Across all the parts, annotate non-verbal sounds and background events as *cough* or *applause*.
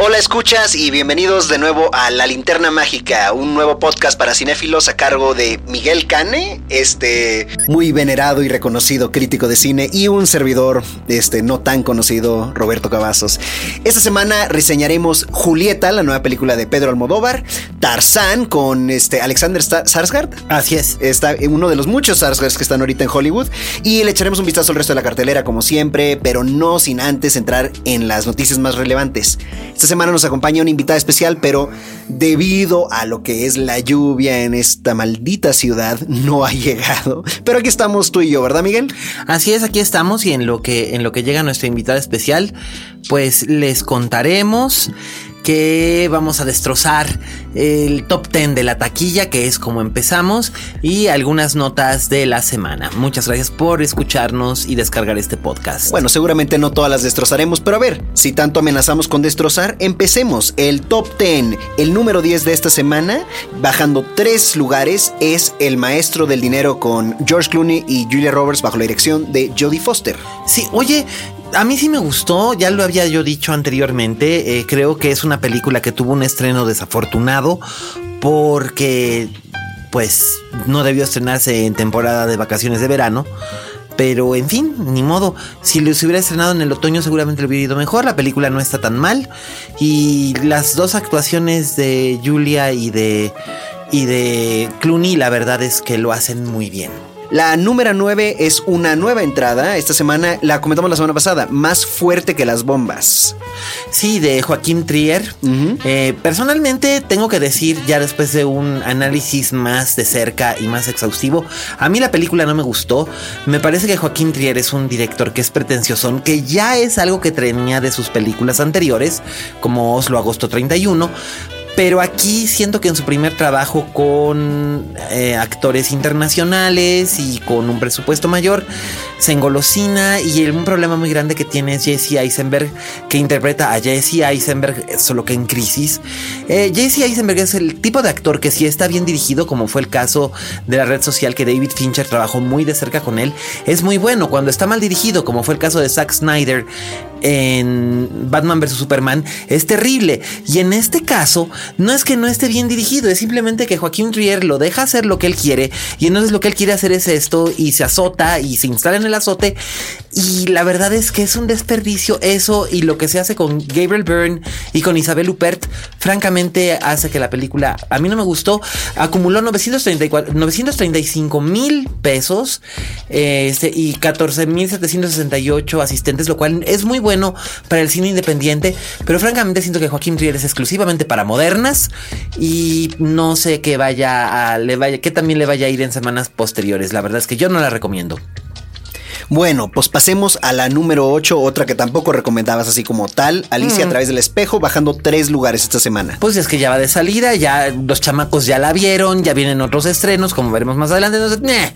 Hola escuchas y bienvenidos de nuevo a La Linterna Mágica, un nuevo podcast para cinéfilos a cargo de Miguel Cane, este muy venerado y reconocido crítico de cine y un servidor este no tan conocido Roberto Cavazos. Esta semana reseñaremos Julieta, la nueva película de Pedro Almodóvar, Tarzán con este Alexander Sarsgaard. Así es. Está uno de los muchos Sarsgaards que están ahorita en Hollywood y le echaremos un vistazo al resto de la cartelera como siempre, pero no sin antes entrar en las noticias más relevantes. Esta semana nos acompaña una invitada especial, pero debido a lo que es la lluvia en esta maldita ciudad, no ha llegado. Pero aquí estamos tú y yo, ¿verdad, Miguel? Así es, aquí estamos y en lo que, en lo que llega nuestra invitada especial, pues les contaremos que vamos a destrozar el top 10 de la taquilla, que es como empezamos, y algunas notas de la semana. Muchas gracias por escucharnos y descargar este podcast. Bueno, seguramente no todas las destrozaremos, pero a ver, si tanto amenazamos con destrozar, empecemos. El top 10, el número 10 de esta semana, bajando tres lugares, es El Maestro del Dinero con George Clooney y Julia Roberts bajo la dirección de Jodie Foster. Sí, oye, a mí sí me gustó, ya lo había yo dicho anteriormente, eh, creo que es una película que tuvo un estreno desafortunado porque pues no debió estrenarse en temporada de vacaciones de verano. Pero en fin, ni modo. Si lo hubiera estrenado en el otoño seguramente le hubiera ido mejor. La película no está tan mal. Y las dos actuaciones de Julia y de, y de Clooney la verdad es que lo hacen muy bien. La número 9 es una nueva entrada. Esta semana la comentamos la semana pasada. Más fuerte que las bombas. Sí, de Joaquín Trier. eh, personalmente tengo que decir, ya después de un análisis más de cerca y más exhaustivo, a mí la película no me gustó. Me parece que Joaquín Trier es un director que es pretencioso, que ya es algo que tenía de sus películas anteriores, como Oslo Agosto 31 pero aquí siento que en su primer trabajo con eh, actores internacionales y con un presupuesto mayor, se engolosina y el, un problema muy grande que tiene es Jesse Eisenberg, que interpreta a Jesse Eisenberg, solo que en crisis. Eh, Jesse Eisenberg es el tipo de actor que si está bien dirigido, como fue el caso de la red social que David Fincher trabajó muy de cerca con él, es muy bueno. Cuando está mal dirigido, como fue el caso de Zack Snyder en Batman vs. Superman, es terrible. Y en este caso, no es que no esté bien dirigido, es simplemente que Joaquín Trier lo deja hacer lo que él quiere y entonces lo que él quiere hacer es esto y se azota y se instala en el azote y la verdad es que es un desperdicio eso y lo que se hace con Gabriel Byrne y con Isabel Huppert francamente hace que la película a mí no me gustó acumuló 934, 935 mil pesos este, y 14 mil 768 asistentes lo cual es muy bueno para el cine independiente pero francamente siento que Joaquín Trier es exclusivamente para y no sé que vaya a le vaya que también le vaya a ir en semanas posteriores. La verdad es que yo no la recomiendo. Bueno, pues pasemos a la número 8, otra que tampoco recomendabas así como tal, Alicia a través del espejo, bajando tres lugares esta semana. Pues es que ya va de salida, ya los chamacos ya la vieron, ya vienen otros estrenos, como veremos más adelante, entonces,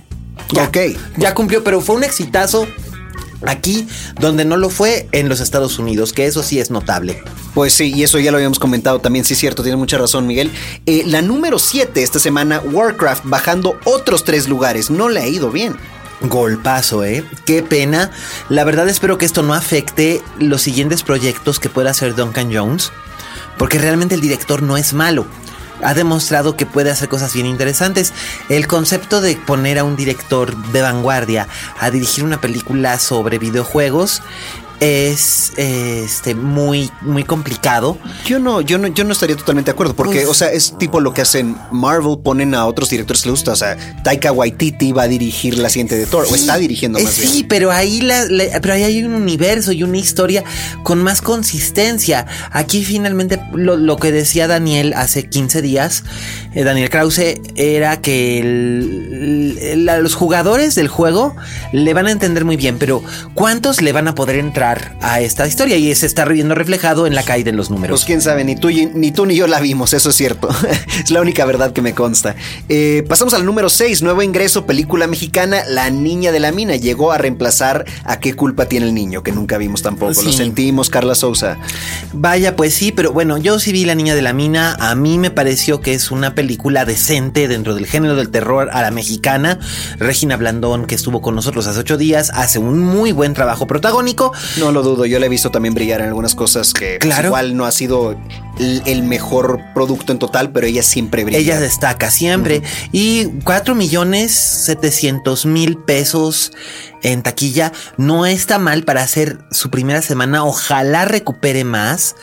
Ok. ya cumplió, pero fue un exitazo aquí donde no lo fue en los Estados Unidos, que eso sí es notable. Pues sí, y eso ya lo habíamos comentado también, sí es cierto, tienes mucha razón, Miguel. Eh, la número 7 esta semana, Warcraft, bajando otros tres lugares, no le ha ido bien. Golpazo, ¿eh? Qué pena. La verdad espero que esto no afecte los siguientes proyectos que pueda hacer Duncan Jones, porque realmente el director no es malo. Ha demostrado que puede hacer cosas bien interesantes. El concepto de poner a un director de vanguardia a dirigir una película sobre videojuegos es este muy muy complicado. Yo no, yo no, yo no estaría totalmente de acuerdo, porque, Pues- o sea, es tipo lo que hacen Marvel, ponen a otros directores que les gusta. O sea, Taika Waititi va a dirigir la siguiente de Thor, o está dirigiendo Eh, más sí, bien. pero ahí la, la- pero ahí hay un universo y una historia con más consistencia. Aquí finalmente lo, lo que decía Daniel hace 15 días, eh, Daniel Krause, era que el- el- la- los jugadores del juego le van a entender muy bien, pero ¿cuántos le van a poder entrar a esta historia? Y se está viendo reflejado en la caída en los números. Pues quién sabe, ni tú, ni tú ni yo la vimos, eso es cierto. *laughs* es la única verdad que me consta. Eh, pasamos al número 6, nuevo ingreso, película mexicana, La Niña de la Mina. Llegó a reemplazar a qué culpa tiene el niño, que nunca vimos tampoco. Lo sentimos, Carla Sousa. Vaya, pues sí, pero bueno, yo sí vi La Niña de la Mina. A mí me pareció que es una película decente dentro del género del terror a la mexicana. Regina Blandón, que estuvo con nosotros hace ocho días, hace un muy buen trabajo protagónico. No lo dudo, yo la he visto también brillar en algunas cosas que Claro. igual no ha sido el, el mejor producto en total, pero ella siempre brilla. Ella destaca siempre. Y 4 millones 700 mil pesos en taquilla no está mal para hacer su primera semana. Ojalá recupere más.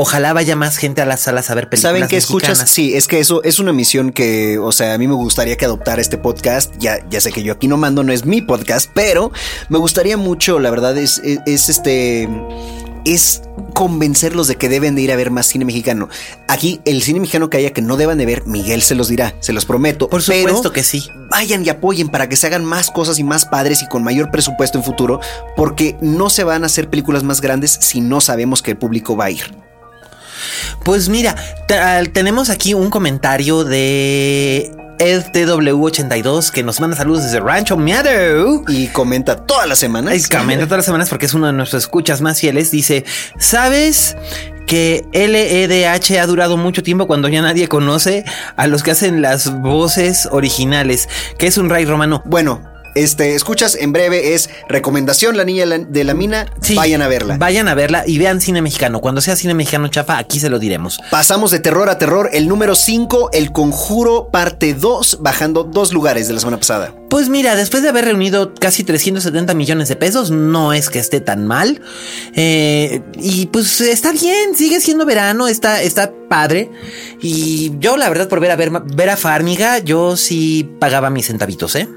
Ojalá vaya más gente a las salas a ver películas. ¿Saben qué escuchas? Sí, es que eso es una misión que, o sea, a mí me gustaría que adoptara este podcast. Ya, ya sé que yo aquí no mando, no es mi podcast, pero me gustaría mucho, la verdad, es, es, es este. Es convencerlos de que deben de ir a ver más cine mexicano. Aquí, el cine mexicano que haya que no deban de ver, Miguel se los dirá, se los prometo. Por pero supuesto que sí. vayan y apoyen para que se hagan más cosas y más padres y con mayor presupuesto en futuro, porque no se van a hacer películas más grandes si no sabemos que el público va a ir. Pues mira, tenemos aquí un comentario de EdTW82 que nos manda saludos desde Rancho Meadow. Y comenta todas las semanas. Ay, comenta todas las semanas porque es uno de nuestros escuchas más fieles. Dice, ¿sabes que LEDH ha durado mucho tiempo cuando ya nadie conoce a los que hacen las voces originales? Que es un rey romano. Bueno, este, escuchas, en breve es recomendación La Niña de la- Mina. Sí, Vayan a verla. Vayan a verla y vean cine mexicano. Cuando sea cine mexicano chafa, aquí se lo diremos. Pasamos de terror a terror. El número 5, El Conjuro, parte 2, bajando dos lugares de la semana pasada. Pues mira, después de haber reunido casi 370 millones de pesos, no es que esté tan mal. Eh, y pues está bien, sigue siendo verano, está, está padre. Y yo, la verdad, por ver a, ver, ver a Farmiga, yo sí pagaba mis centavitos, ¿eh?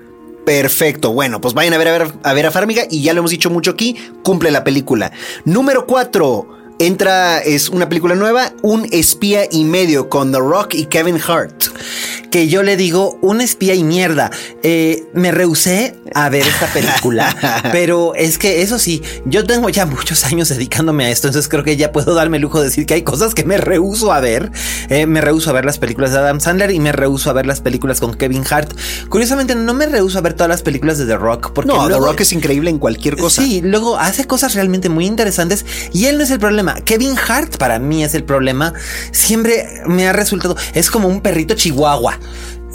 Perfecto. Bueno, pues vayan a ver a, ver a ver a Farmiga y ya lo hemos dicho mucho aquí. Cumple la película. Número 4. Entra, es una película nueva, Un espía y medio con The Rock y Kevin Hart. Que yo le digo, un espía y mierda. Eh, me rehusé a ver esta película, *laughs* pero es que eso sí, yo tengo ya muchos años dedicándome a esto, entonces creo que ya puedo darme el lujo de decir que hay cosas que me rehuso a ver. Eh, me rehuso a ver las películas de Adam Sandler y me rehuso a ver las películas con Kevin Hart. Curiosamente, no me rehuso a ver todas las películas de The Rock, porque No, The Rock es increíble en cualquier cosa. Sí, luego hace cosas realmente muy interesantes y él no es el problema. Kevin Hart para mí es el problema. Siempre me ha resultado, es como un perrito chihuahua.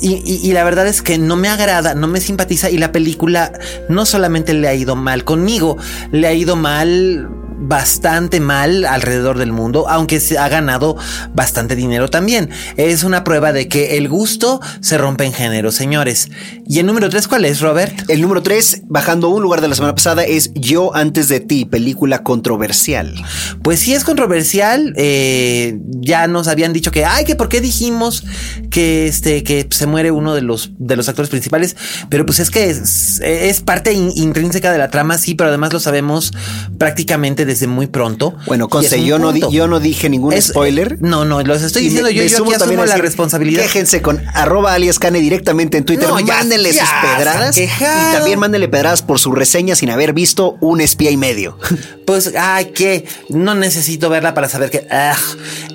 Y, la verdad es que no me agrada, no me simpatiza y la película no solamente le ha ido mal conmigo, le ha ido mal bastante mal alrededor del mundo, aunque se ha ganado bastante dinero también. Es una prueba de que el gusto se rompe en género, señores. ¿Y el número tres cuál es, Robert? El número 3, bajando un lugar de la semana pasada, es Yo antes de ti, película controversial. Pues sí es controversial. eh, ya nos habían dicho que, ay, que por qué dijimos que este, que se muere uno de los, de los actores principales. Pero pues es que es, es parte in- intrínseca de la trama, sí, pero además lo sabemos prácticamente desde muy pronto. Bueno, un yo no, di- yo no dije ningún Es- spoiler. No, no, los estoy diciendo me- yo, me yo aquí asumo la responsabilidad. Quéjense con arroba alias Cane directamente en Twitter. No, ya- mándenle sus pedradas. Y también mándenle pedradas por su reseña sin haber visto un espía y medio. *laughs* Pues, ay, que no necesito verla para saber que. ah.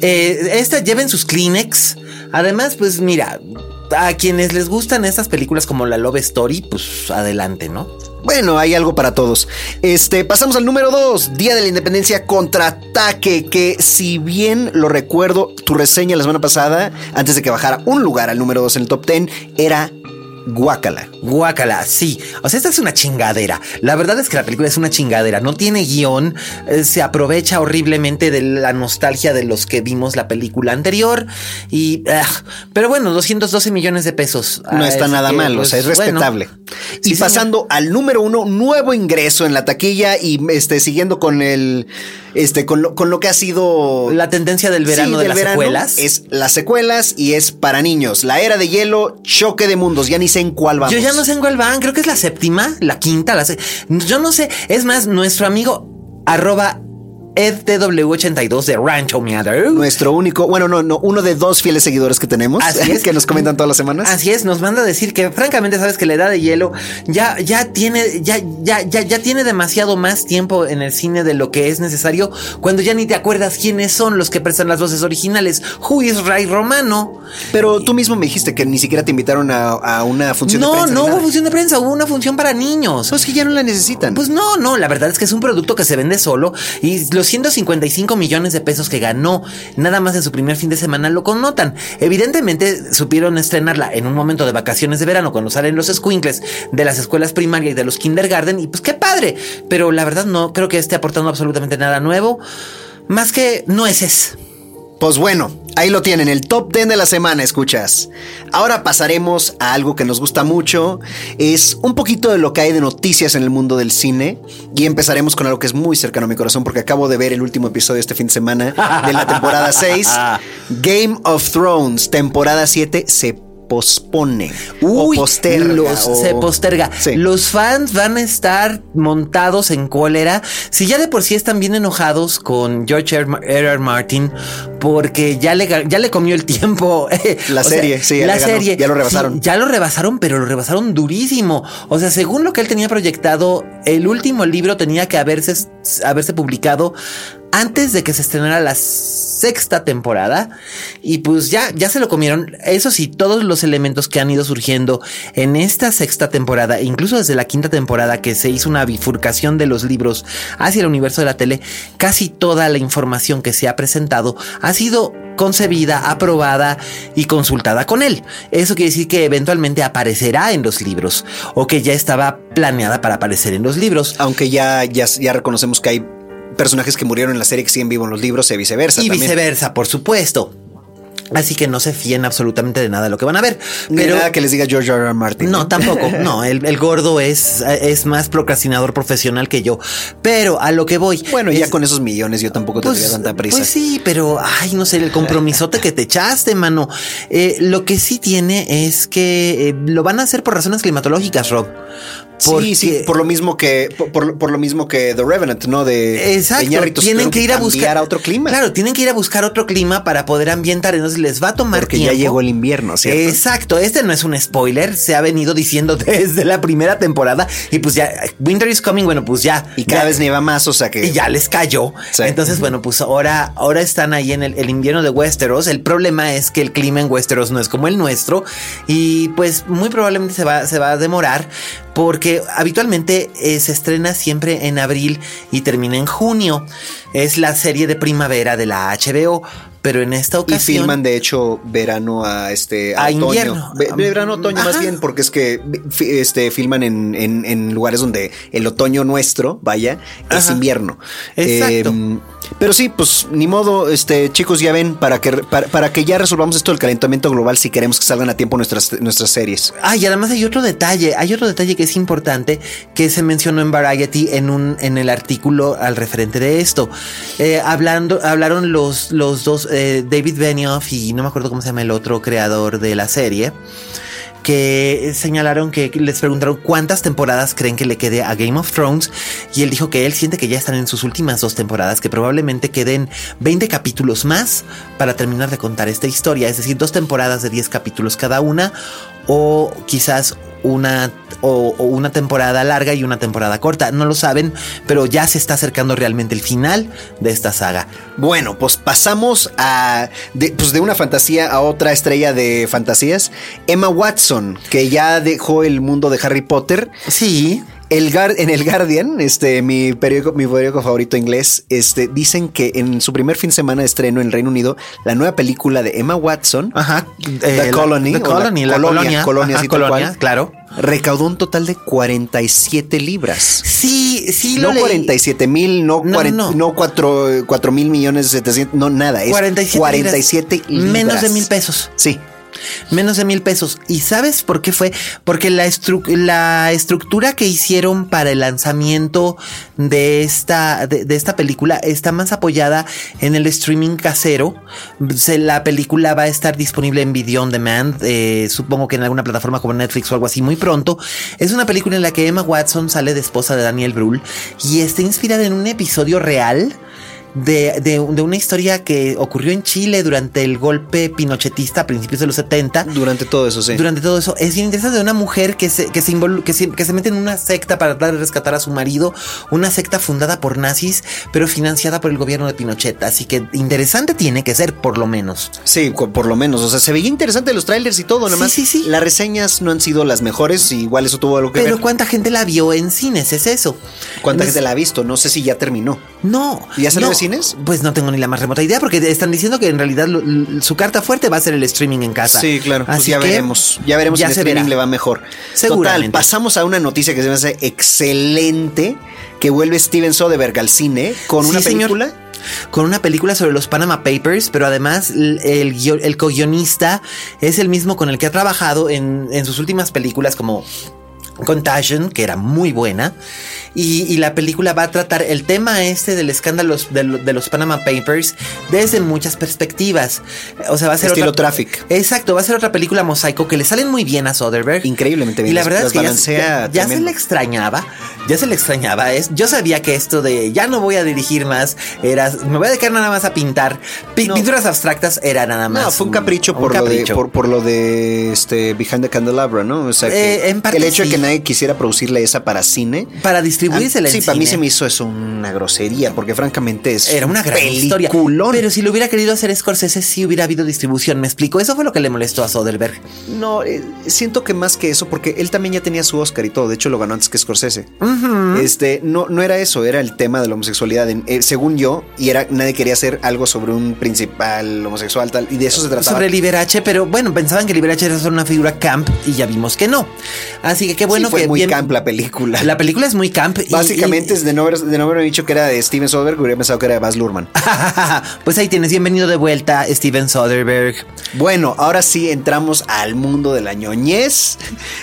Eh, esta lleven sus Kleenex. Además, pues mira, a quienes les gustan estas películas como la Love Story, pues adelante, ¿no? Bueno, hay algo para todos. Este, pasamos al número 2, Día de la Independencia contraataque, que si bien lo recuerdo, tu reseña la semana pasada, antes de que bajara un lugar al número 2 en el top 10, era Guácala. Guácala, sí. O sea, esta es una chingadera. La verdad es que la película es una chingadera. No tiene guion. Eh, se aprovecha horriblemente de la nostalgia de los que vimos la película anterior. Y. pero bueno, 212 millones de pesos. No está nada mal, o sea, es pues, respetable. y pasando al número uno, nuevo ingreso en la taquilla y este, siguiendo con el. Este, con lo, con lo que ha sido. La tendencia del verano de las secuelas. Es las secuelas y es para niños. La era de hielo, choque de mundos. Ya ni sé en cuál vamos. Yo ya no sé en cuál van. Creo que es la séptima, la quinta, la Yo no sé. Es más, nuestro amigo arroba EdTW82 de Rancho Meadow. Nuestro único, bueno, no, no, uno de dos fieles seguidores que tenemos. Así es. *laughs* que nos comentan todas las semanas. Así es, nos manda a decir que francamente sabes que la edad de hielo ya, ya tiene, ya, ya, ya, ya tiene demasiado más tiempo en el cine de lo que es necesario cuando ya ni te acuerdas quiénes son los que prestan las voces originales. Who is Ray Romano? Pero tú mismo me dijiste que ni siquiera te invitaron a, una función de prensa. No, no hubo función de prensa, hubo una función para niños. Pues que ya no la necesitan. Pues no, no, la verdad es que es un producto que se vende solo y los 155 millones de pesos que ganó nada más en su primer fin de semana lo connotan. Evidentemente supieron estrenarla en un momento de vacaciones de verano cuando salen los squinkles de las escuelas primarias y de los kindergarten y pues qué padre. Pero la verdad no creo que esté aportando absolutamente nada nuevo. Más que nueces. Pues bueno, ahí lo tienen, el top 10 de la semana, escuchas. Ahora pasaremos a algo que nos gusta mucho, es un poquito de lo que hay de noticias en el mundo del cine. Y empezaremos con algo que es muy cercano a mi corazón porque acabo de ver el último episodio este fin de semana de la temporada 6, *laughs* Game of Thrones, temporada 7, se pospone o posterga. Se posterga. Los fans van a estar montados en cólera. Si ya de por sí están bien enojados con George R. R. Martin porque ya le, ya le comió el tiempo. *laughs* La serie, sí, la serie. Ya lo rebasaron. ya lo rebasaron, pero lo rebasaron durísimo. O sea, según lo que él tenía proyectado, el último libro tenía que haberse, haberse publicado antes de que se estrenara la sexta temporada y pues ya, ya se lo comieron. Eso sí, todos los elementos que han ido surgiendo en esta sexta temporada, incluso desde la quinta temporada que se hizo una bifurcación de los libros hacia el universo de la tele, casi toda la información que se ha presentado ha sido concebida, aprobada y consultada con él. Eso quiere decir que eventualmente aparecerá en los libros o que ya estaba planeada para aparecer en los libros. Aunque ya, ya, ya reconocemos que hay personajes que murieron en la serie que siguen vivos en los libros y viceversa. Y viceversa, por supuesto. Así que no se fíen absolutamente de nada de lo que van a ver. Pero nada que les diga George R. R. Martin. No, tampoco. *laughs* No, el, gordo es, es más procrastinador profesional que yo. Pero a lo que voy. Bueno, ya con esos millones yo tampoco tendría pues, tanta prisa. Pues sí, pero ay, no sé, el compromisote que te echaste, mano. Eh, lo que sí tiene es que eh, lo van a hacer por razones climatológicas, Rob. Sí, sí, por lo mismo que por, lo mismo que The Revenant, ¿no? De Exacto. tienen que ir a buscar a otro clima. Claro, tienen que ir a buscar otro clima para poder ambientar. Entonces les va a tomar Porque ya llegó el invierno, ¿cierto? Exacto. Este no es un spoiler. Se ha venido diciendo *laughs* desde la primera temporada y pues ya Winter is coming. Bueno, pues ya y cada vez nieva más, o sea que y ya les cayó. Entonces, bueno, pues ahora ahora están ahí en el, el invierno de Westeros. El problema es que el clima en Westeros no es como el nuestro y pues muy probablemente se va se va a demorar porque habitualmente eh, se estrena siempre en abril y termina en junio. Es la serie de primavera de la HBO, pero en esta ocasión. Y filman, de hecho, verano a este. A, invierno. verano, otoño, más bien, porque es que este, filman en, en, lugares donde el otoño nuestro, vaya, es invierno. Exacto. Pero sí, pues ni modo, este, chicos, ya ven, para que, para, que ya resolvamos esto del calentamiento global si queremos que salgan a tiempo nuestras, nuestras series. Ah, y además hay otro detalle, hay otro detalle que es importante que se mencionó en Variety en un, en el artículo al referente de esto. Eh, hablando, hablaron los, los dos eh, David Benioff y no me acuerdo cómo se llama el otro creador de la serie que señalaron que les preguntaron cuántas temporadas creen que le quede a Game of Thrones y él dijo que él siente que ya están en sus últimas dos temporadas, que probablemente queden 20 capítulos más para terminar de contar esta historia, es decir, dos temporadas de 10 capítulos cada una o quizás una o, una temporada larga y una temporada corta. No lo saben, pero ya se está acercando realmente el final de esta saga. Bueno, pues pasamos a pues de una fantasía a otra estrella de fantasías, Emma Watson, que ya dejó el mundo de Harry Potter. Sí El en el Guardian, este, mi periódico, mi periódico favorito inglés, este, dicen que en su primer fin de semana de estreno en el Reino Unido, la nueva película de Emma Watson, Ajá, The eh, Colony, la, o The Colony, la colonia, colonia, colonia, ajá, colonia, cual, claro. recaudó un total de 47 libras. Sí, sí, lo No leí. 47 mil, no, No, 40 no. no 4, mil millones 700, no nada, es 47 47, libras. Menos de mil pesos. Sí. Menos de mil pesos. ¿Y sabes por qué fue? Porque la, estru- la estructura que hicieron para el lanzamiento de esta, de, esta película está más apoyada en el streaming casero. Se- la película va a estar disponible en Video on Demand, eh, supongo que en alguna plataforma como Netflix o algo así muy pronto. Es una película en la que Emma Watson sale de esposa de Daniel Brühl y está inspirada en un episodio real de, de- de una historia que ocurrió en Chile durante el golpe pinochetista a principios de los 70. Durante todo eso, sí. Durante todo eso, es bien interesante de una mujer que se, que, se que, se, que se mete en una secta para tratar de rescatar a su marido, una secta fundada por nazis, pero financiada por el gobierno de Pinochet. Así que interesante tiene que ser, por lo menos. Sí, por lo menos. O sea, se veía interesante los trailers y todo. Nada Sí, más sí, sí. las reseñas no han sido las mejores. Igual eso tuvo algo que Pero ver. ¿cuánta gente la vio en cines? Es eso. ¿Cuánta Entonces, gente la ha visto? No sé si ya terminó. No. ¿Ya salió no, cines? Pues no tengo ni la más remota idea porque están diciendo que en realidad lo- su carta fuerte va a ser el streaming en casa. Sí, claro. Pues Así ya que veremos. Ya veremos ya si el streaming verá. le va mejor. Seguramente. Total, pasamos a una noticia que se me hace excelente. Que vuelve Steven Soderbergh al cine con Sí, una señor. película. Con una película sobre los Panama Papers, pero además el, guio- el co-guionista es el mismo con el que ha trabajado en, en sus últimas películas como Contagion, que era muy buena. Y, y la película va a tratar el tema este del escándalo de, lo- de los Panama Papers desde muchas perspectivas. O sea, va a ser Estilo otra, Traffic. Exacto, va a ser otra película mosaico que le salen muy bien a Soderbergh. Increíblemente bien. Y la verdad es que ya, balancea ya- ya se le extrañaba, ya se le extrañaba. Es, yo sabía que esto de ya no voy a dirigir más, era, me voy a dedicar nada más a pintar. Pi- No. Pinturas abstractas era nada más. No, fue un capricho, por, capricho. Lo de, por, por lo de este Behind the Candelabra, ¿no? O sea, que Eh, en parte el hecho de que nadie quisiera producirle esa para cine. Para distribuírsela Ah, Sí, en para mí se me hizo eso una grosería, porque francamente es Era una gran historia. peliculón. Pero si lo hubiera querido hacer Scorsese, sí hubiera habido distribución. ¿Me explico? Eso fue lo que le molestó a Soderbergh. No, eh, siento que más que eso, porque él también ya tenía su Oscar y todo. De hecho, lo ganó antes que Scorsese. Este, no, no era eso, era el tema de la homosexualidad, en- eh, según yo, y era nadie quería hacer algo sobre un principal homosexual tal, y de eso se trataba. Sobre Liberace, pero bueno, pensaban que Liberace era solo una figura camp y ya vimos que no. Así que qué bueno Sí, fue que muy bien- camp la película. La película es muy camp. Básicamente, y- es de no, haber, de no haberme dicho que era de Steven Soderbergh, hubiera pensado que era de Baz Luhrmann. *laughs* pues ahí tienes, bienvenido de vuelta, Steven Soderbergh. Bueno, ahora sí entramos al mundo de la ñoñez.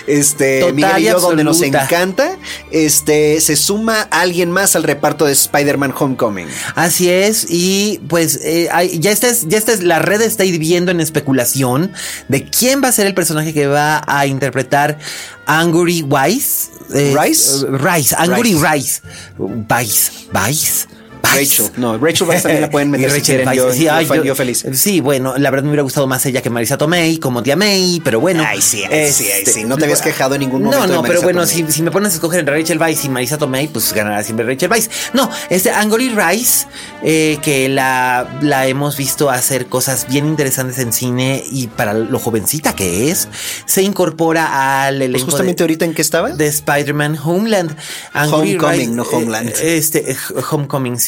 Este, Total Miguel y donde nos encanta. Este, se suma alguien más al reparto de Spider-Man Homecoming. Así es, y pues eh, ya esta es, ya esta es, la red está hirviendo en especulación de quién va a ser el personaje que va a interpretar Angry Wise. eh, ¿Rice? Rice, Angry Rice. Rice. Vice, Vice. Vice. Rachel. No, Rachel Weisz también la pueden *laughs* meter Y si Rachel. Weisz, Yo, sí, yo ay, fe- yo- yo feliz. Sí, bueno, la verdad me hubiera gustado más ella que Marisa Tomei, como tía May, pero bueno. Ay, sí, ay, sí, ay, este, sí. No te habías quejado en ningún momento No, de no, pero bueno, si, si me pones a escoger entre Rachel Weisz y Marisa Tomei, pues ganará siempre Rachel Weisz. No, este Angry Rice, eh, que la, la hemos visto hacer cosas bien interesantes en cine y para lo jovencita que es, se incorpora al elenco Pues justamente de, ahorita en qué estaba. de Spider-Man Homeland. Homecoming, Rice, no Homeland. eh, Este, eh, Homecoming, sí.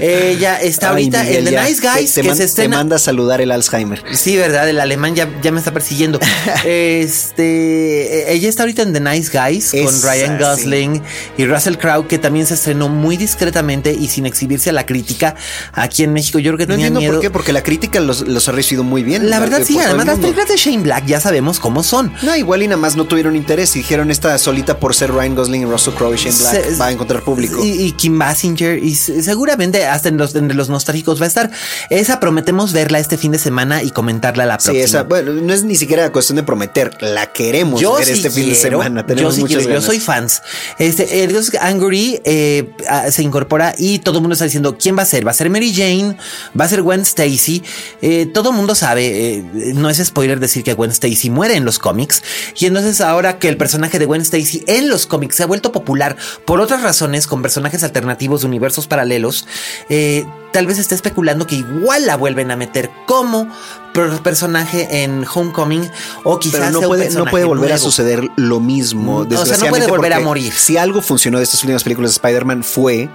Ella está *laughs* Ay, ahorita Miguel, en The. Nice Guys, Te- te que se estrena. Te manda a saludar el Alzheimer. Sí, verdad, el alemán ya, ya me está persiguiendo. *laughs* este, eh, ella está ahorita en The Nice Guys con Ryan Gosling y Russell Crowe, que también se estrenó muy discretamente y sin exhibirse a la crítica aquí en México. Yo creo que No tenía entiendo miedo. por qué, porque la crítica los, los ha recibido muy bien. La verdad, eh, sí, además las películas de Shane Black ya sabemos cómo son. No, igual y nada más no tuvieron interés y dijeron esta solita por ser Ryan Gosling y Russell Crowe y Shane Black Se- va a encontrar público. Y, y Kim Basinger, y se- seguramente hasta en los, los nostálgicos va a estar. Esa prometemos verla este fin de semana y comentarla la Sí, próxima. esa, bueno, no es ni siquiera cuestión de prometer, la queremos Yo ver sí este fin de quiero, semana. Tenemos yo sí muchas quiero, yo ganas. soy fans. Este, Angry eh, ah, se incorpora y todo el mundo está diciendo quién va a ser. Va a ser Mary Jane, va a ser Gwen Stacy. Eh, todo el mundo sabe, eh, no es spoiler decir que Gwen Stacy muere en los cómics. Y entonces ahora que el personaje de Gwen Stacy en los cómics se ha vuelto popular por otras razones con personajes alternativos de universos paralelos, eh, tal vez esté especulando que igual la vuelven a meter como personaje en Homecoming o quizás Pero no puede, no puede volver a suceder lo mismo. O sea, no puede volver a morir. Si algo funcionó de estas últimas películas de Spider-Man fue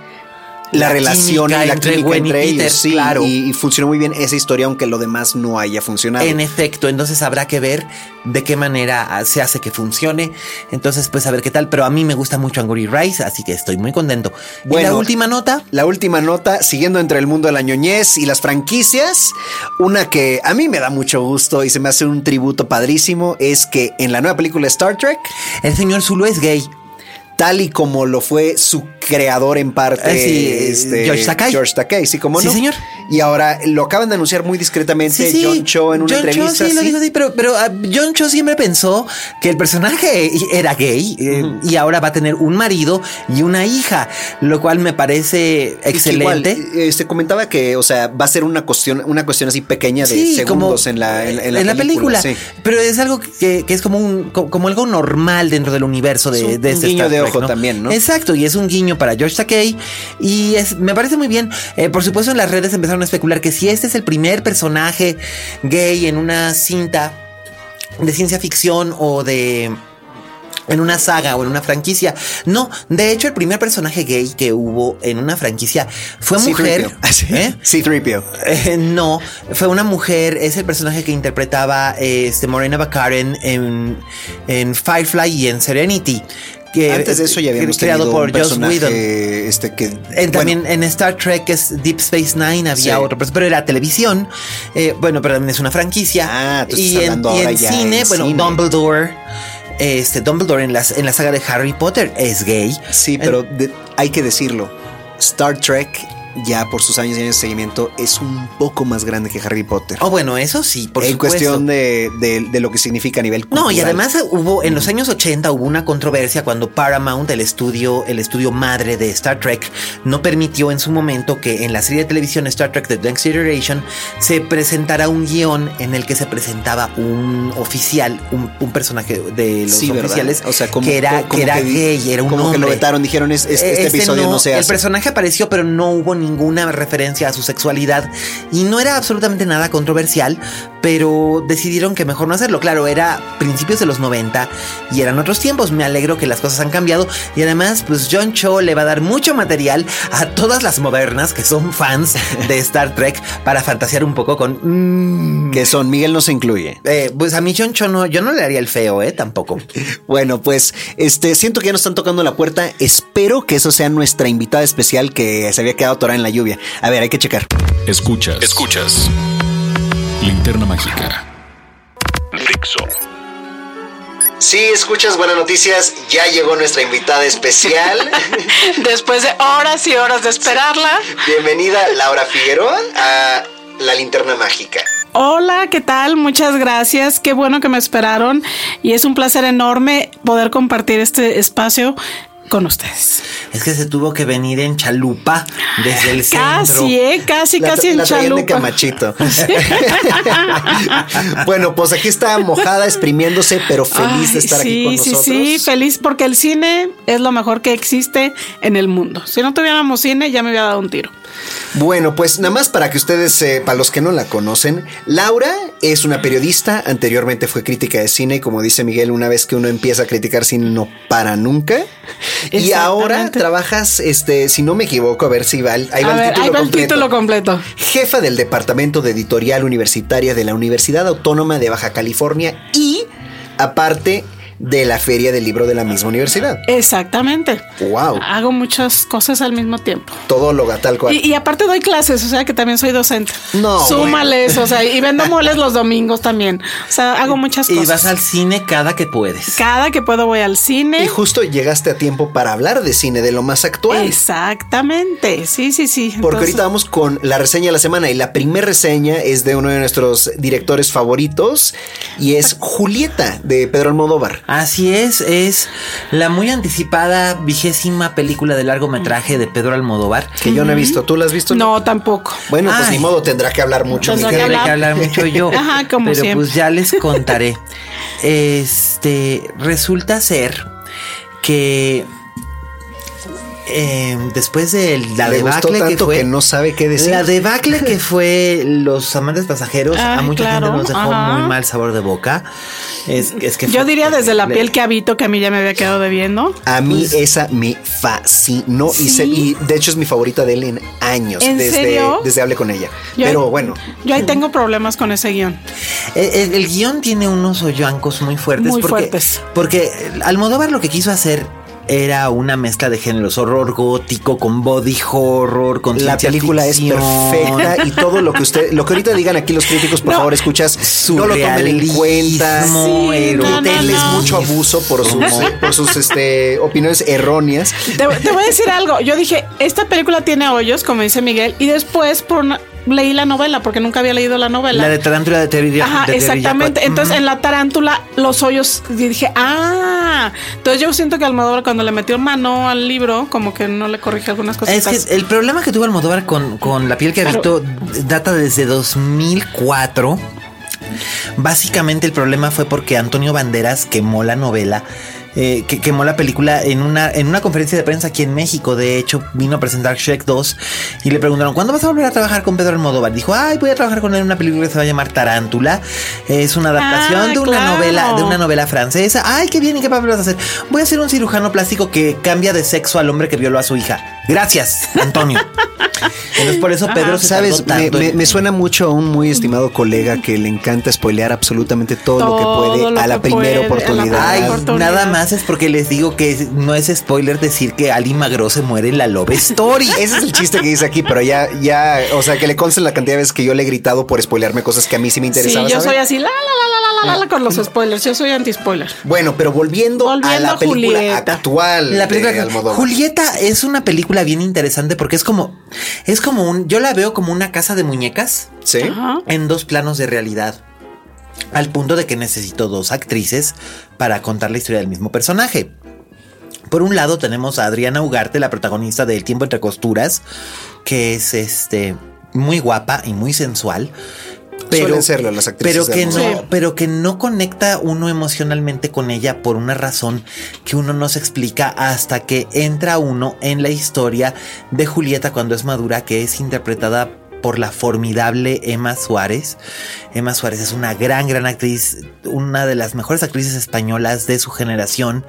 la, relación y la entre química entre ellos, sí, claro. y, funcionó muy bien esa historia, aunque lo demás no haya funcionado. En efecto, entonces habrá que ver de qué manera se hace que funcione. Entonces, pues a ver qué tal. Pero a mí me gusta mucho Angry Rice, así que estoy muy contento. Bueno, ¿Y la última nota? La última nota, siguiendo entre el mundo de la ñoñez y las franquicias, una que a mí me da mucho gusto y se me hace un tributo padrísimo, es que en la nueva película Star Trek, el señor Zulu es gay tal y como lo fue su creador en parte, eh, este, George Takei. George Takei, sí, como no. Sí, señor. Y ahora lo acaban de anunciar muy discretamente John Cho en una John entrevista. Cho, sí, lo dijo así, pero, pero uh, John Cho siempre pensó que el personaje era gay eh, y ahora va a tener un marido y una hija, lo cual me parece excelente. Igual, eh, se comentaba que, o sea, va a ser una cuestión, una cuestión así pequeña de segundos en la, en, la, película. Pero es algo que, que, es como un, como algo normal dentro del universo de, de este niño de también, ¿no? Exacto, y es un guiño para George Takei. Y es, me parece muy bien. Eh, por supuesto, en las redes empezaron a especular que si este es el primer personaje gay en una cinta de ciencia ficción o de en una saga o en una franquicia. No, de hecho, el primer personaje gay que hubo en una franquicia fue mujer. *laughs* ¿Eh? C-3PO. Eh, no, fue una mujer. Es el personaje que interpretaba este, Morena Baccarin en, en Firefly y en Serenity. Que, Antes de eso ya habíamos creado por Joss Whedon. Este que también en Star Trek es Deep Space Nine había otro, pero era televisión. Eh, bueno, pero también es una franquicia. Ah, y en, y en cine, bueno, Dumbledore. Este Dumbledore en, las, en la saga de Harry Potter es gay. Sí, pero hay que decirlo. Star Trek ya por sus años y años de seguimiento, es un poco más grande que Harry Potter. Oh, bueno, eso sí, por en cuestión de, de, lo que significa a nivel cultural. No, y además hubo, en los años 80 hubo una controversia cuando Paramount, el estudio, el estudio madre de Star Trek, no permitió en su momento que en la serie de televisión Star Trek The Next Generation se presentara un guion en el que se presentaba un oficial, un, personaje de los oficiales, o sea, como, que era, que era gay, era un como hombre. que lo vetaron, dijeron este, este, episodio no, se hace. El personaje apareció, pero no hubo ninguna referencia a su sexualidad y no era absolutamente nada controversial, pero decidieron que mejor no hacerlo. Claro, era principios de los 90 y eran otros tiempos. Me alegro que las cosas han cambiado y además, pues John Cho le va a dar mucho material a todas las modernas que son fans de Star Trek para fantasear un poco con mm, que son Miguel no se incluye. Eh, pues a mí John Cho no, yo no le haría el feo, eh, tampoco. *laughs* bueno, pues este siento que ya nos están tocando la puerta. Espero que eso sea nuestra invitada especial que se había quedado atorada en la lluvia. A ver, hay que checar. Escuchas. Escuchas. Linterna mágica. Dixo. Sí, escuchas buenas noticias. Ya llegó nuestra invitada especial. *laughs* Después de horas y horas de esperarla. Bienvenida Laura Figueroa a La Linterna Mágica. Hola, ¿qué tal? Muchas gracias. Qué bueno que me esperaron y es un placer enorme poder compartir este espacio con ustedes. Es que se tuvo que venir en chalupa desde el casi, centro. Eh, casi, casi en chalupa. De camachito. *laughs* bueno, pues aquí está mojada, exprimiéndose, pero feliz de estar aquí con nosotros. Sí, sí, feliz porque el cine es lo mejor que existe en el mundo. Si no tuviéramos cine, ya me había dado un tiro. Bueno, pues nada más para que ustedes, eh, para los que no la conocen, Laura es una periodista, anteriormente fue crítica de cine, como dice Miguel, una vez que uno empieza a criticar cine no para nunca. Y ahora trabajas, este, si no me equivoco, a ver si va, ahí va, el, título ahí va el título completo. Jefa del Departamento de Editorial Universitaria de la Universidad Autónoma de Baja California y aparte de la feria del libro de la misma universidad. Exactamente. Wow. Hago muchas cosas al mismo tiempo. Todo lo tal cual. Y, aparte doy clases, o sea que también soy docente. No. Súmales, o sea, y vendo *laughs* moles los domingos también. O sea, hago muchas cosas. Y vas al cine cada que puedes. Cada que puedo voy al cine. Y justo llegaste a tiempo para hablar de cine, de lo más actual. Exactamente. Sí, sí, sí. Porque ahorita vamos con la reseña de la semana y la primera reseña es de uno de nuestros directores favoritos y es Julieta de Pedro Almodóvar. Así es, es la muy anticipada vigésima película de largometraje de Pedro Almodóvar. Que yo no he visto. ¿Tú la has visto? No, tampoco. Bueno, pues ni modo, tendrá que hablar mucho. Tendrá que hablar. mucho yo. *laughs* Ajá, como Pero pues ya les contaré. *laughs* Este, resulta ser que eh, después de la Le gustó debacle que fue. que no sabe qué decir. La debacle que *laughs* fue los amantes pasajeros a mucha claro, gente nos dejó ajá. muy mal sabor de boca. Es, es que Yo fue diría desde la piel que habito que a mí ya me había quedado debiendo. A mí Pues- esa me fascinó y, se- y de hecho es mi favorita de él en años. ¿En desde, serio? desde hablé con ella. Yo Pero ahí- bueno, Yo ahí tengo problemas con ese guion. El, el- el guion tiene unos hoyancos muy fuertes. Muy porque, fuertes. Porque Almodóvar lo que quiso hacer era una mezcla de géneros, horror gótico, con body horror, con la película es perfecta y todo lo que usted, lo que ahorita digan aquí los críticos, por No. favor, escuchas, no lo tomen en cuenta. Sí, no, no, mucho abuso por sus, por sus este, opiniones erróneas. Te, te voy a decir algo. Yo dije, esta película tiene hoyos, como dice Miguel, y después por una- leí la novela, porque nunca había leído la novela. La de Tarántula de Terry Ajá, de exactamente. Entonces, en la tarántula, los hoyos, dije, ah. Entonces, yo siento que Almodóvar, cuando le metió mano al libro, como que no le corrige algunas cosas. Es que el problema que tuvo Almodóvar con, con la piel que habitó data desde 2004. Básicamente el problema fue porque Antonio Banderas quemó la novela, eh, que quemó la película en una, en una conferencia de prensa aquí en México. De hecho, vino a presentar Shrek 2 y le preguntaron, ¿cuándo vas a volver a trabajar con Pedro Almodóvar? Dijo, ay, voy a trabajar con él en una película que se va a llamar Tarántula. Es una adaptación Ah, de una claro. novela, de una novela francesa. Ay, qué bien, ¿y qué papel vas a hacer? Voy a ser un cirujano plástico que cambia de sexo al hombre que violó a su hija. Gracias, Antonio. *laughs* Entonces por eso Pedro se Sabes, tardó me, tanto me- en- me suena mucho a un muy estimado colega que le encanta spoilear absolutamente todo, lo que puede lo a la que primera puede, a la oportunidad. Ay, oportunidad. nada más es porque les digo que no es spoiler decir que Ali Magro se muere en la Love Story. *laughs* Ese es el chiste que dice aquí, pero ya, ya, o sea, que le conste la cantidad de veces que yo le he gritado por spoilearme cosas que a mí sí me Sí, interesaban. yo ¿saben? soy así, la, la, la, la, la, la, la, con los spoilers. Yo soy anti-spoiler. Bueno, pero volviendo, a la a película Julieta. actual La película de Almodóvar. Julieta es una película bien interesante porque es como es como un yo la veo como una casa de muñecas Sí. Ajá. en dos planos de realidad. Al punto de que necesito dos actrices para contar la historia del mismo personaje. Por un lado tenemos a Adriana Ugarte, la protagonista de El tiempo entre costuras, que es este muy guapa y muy sensual. Pero, Suelen serlo las actrices pero que no, pero que no conecta uno emocionalmente con ella por una razón que uno no se explica hasta que entra uno en la historia de Julieta cuando es madura, que es interpretada por la formidable Emma Suárez. Emma Suárez es una gran, gran actriz, una de las mejores actrices españolas de su generación.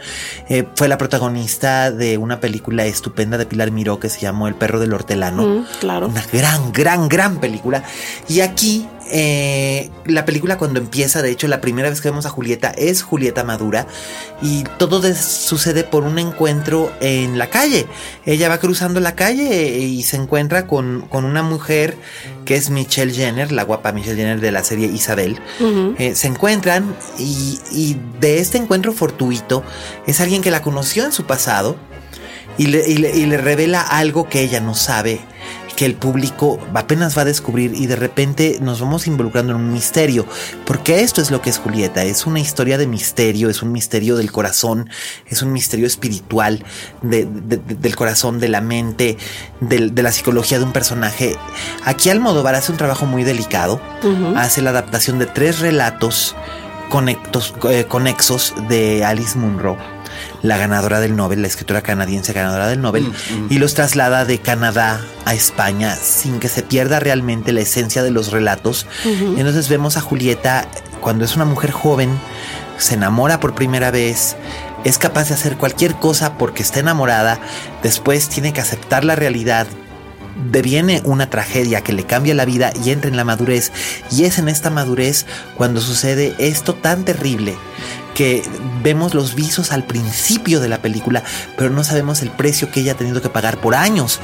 Eh, fue la protagonista de una película estupenda de Pilar Miró que se llamó El perro del hortelano. Mm, claro. Una gran, gran, gran película. Y aquí, eh, la película cuando empieza, de hecho, la primera vez que vemos a Julieta es Julieta Madura. Y todo sucede por un encuentro en la calle. Ella va cruzando la calle y se encuentra con, con una mujer que es Michelle Jenner, la guapa Michelle Jenner de la serie Isabel. Eh, se encuentran y, y de este encuentro fortuito es alguien que la conoció en su pasado y le, y le- y le revela algo que ella no sabe, que el público apenas va a descubrir y de repente nos vamos involucrando en un misterio, porque esto es lo que es Julieta, es una historia de misterio, es un misterio del corazón, es un misterio espiritual de- de- de- del corazón, de la mente, de la psicología de un personaje. Aquí Almodóvar hace un trabajo muy delicado, hace la adaptación de tres relatos conectos, eh, conexos de Alice Munro, la ganadora del Nobel, la escritora canadiense ganadora del Nobel, y los traslada de Canadá a España sin que se pierda realmente la esencia de los relatos. Y entonces vemos a Julieta cuando es una mujer joven, se enamora por primera vez, es capaz de hacer cualquier cosa porque está enamorada, después tiene que aceptar la realidad, deviene una tragedia que le cambia la vida y entra en la madurez. Y es en esta madurez cuando sucede esto tan terrible que vemos los visos al principio de la película, pero no sabemos el precio que ella ha tenido que pagar por años,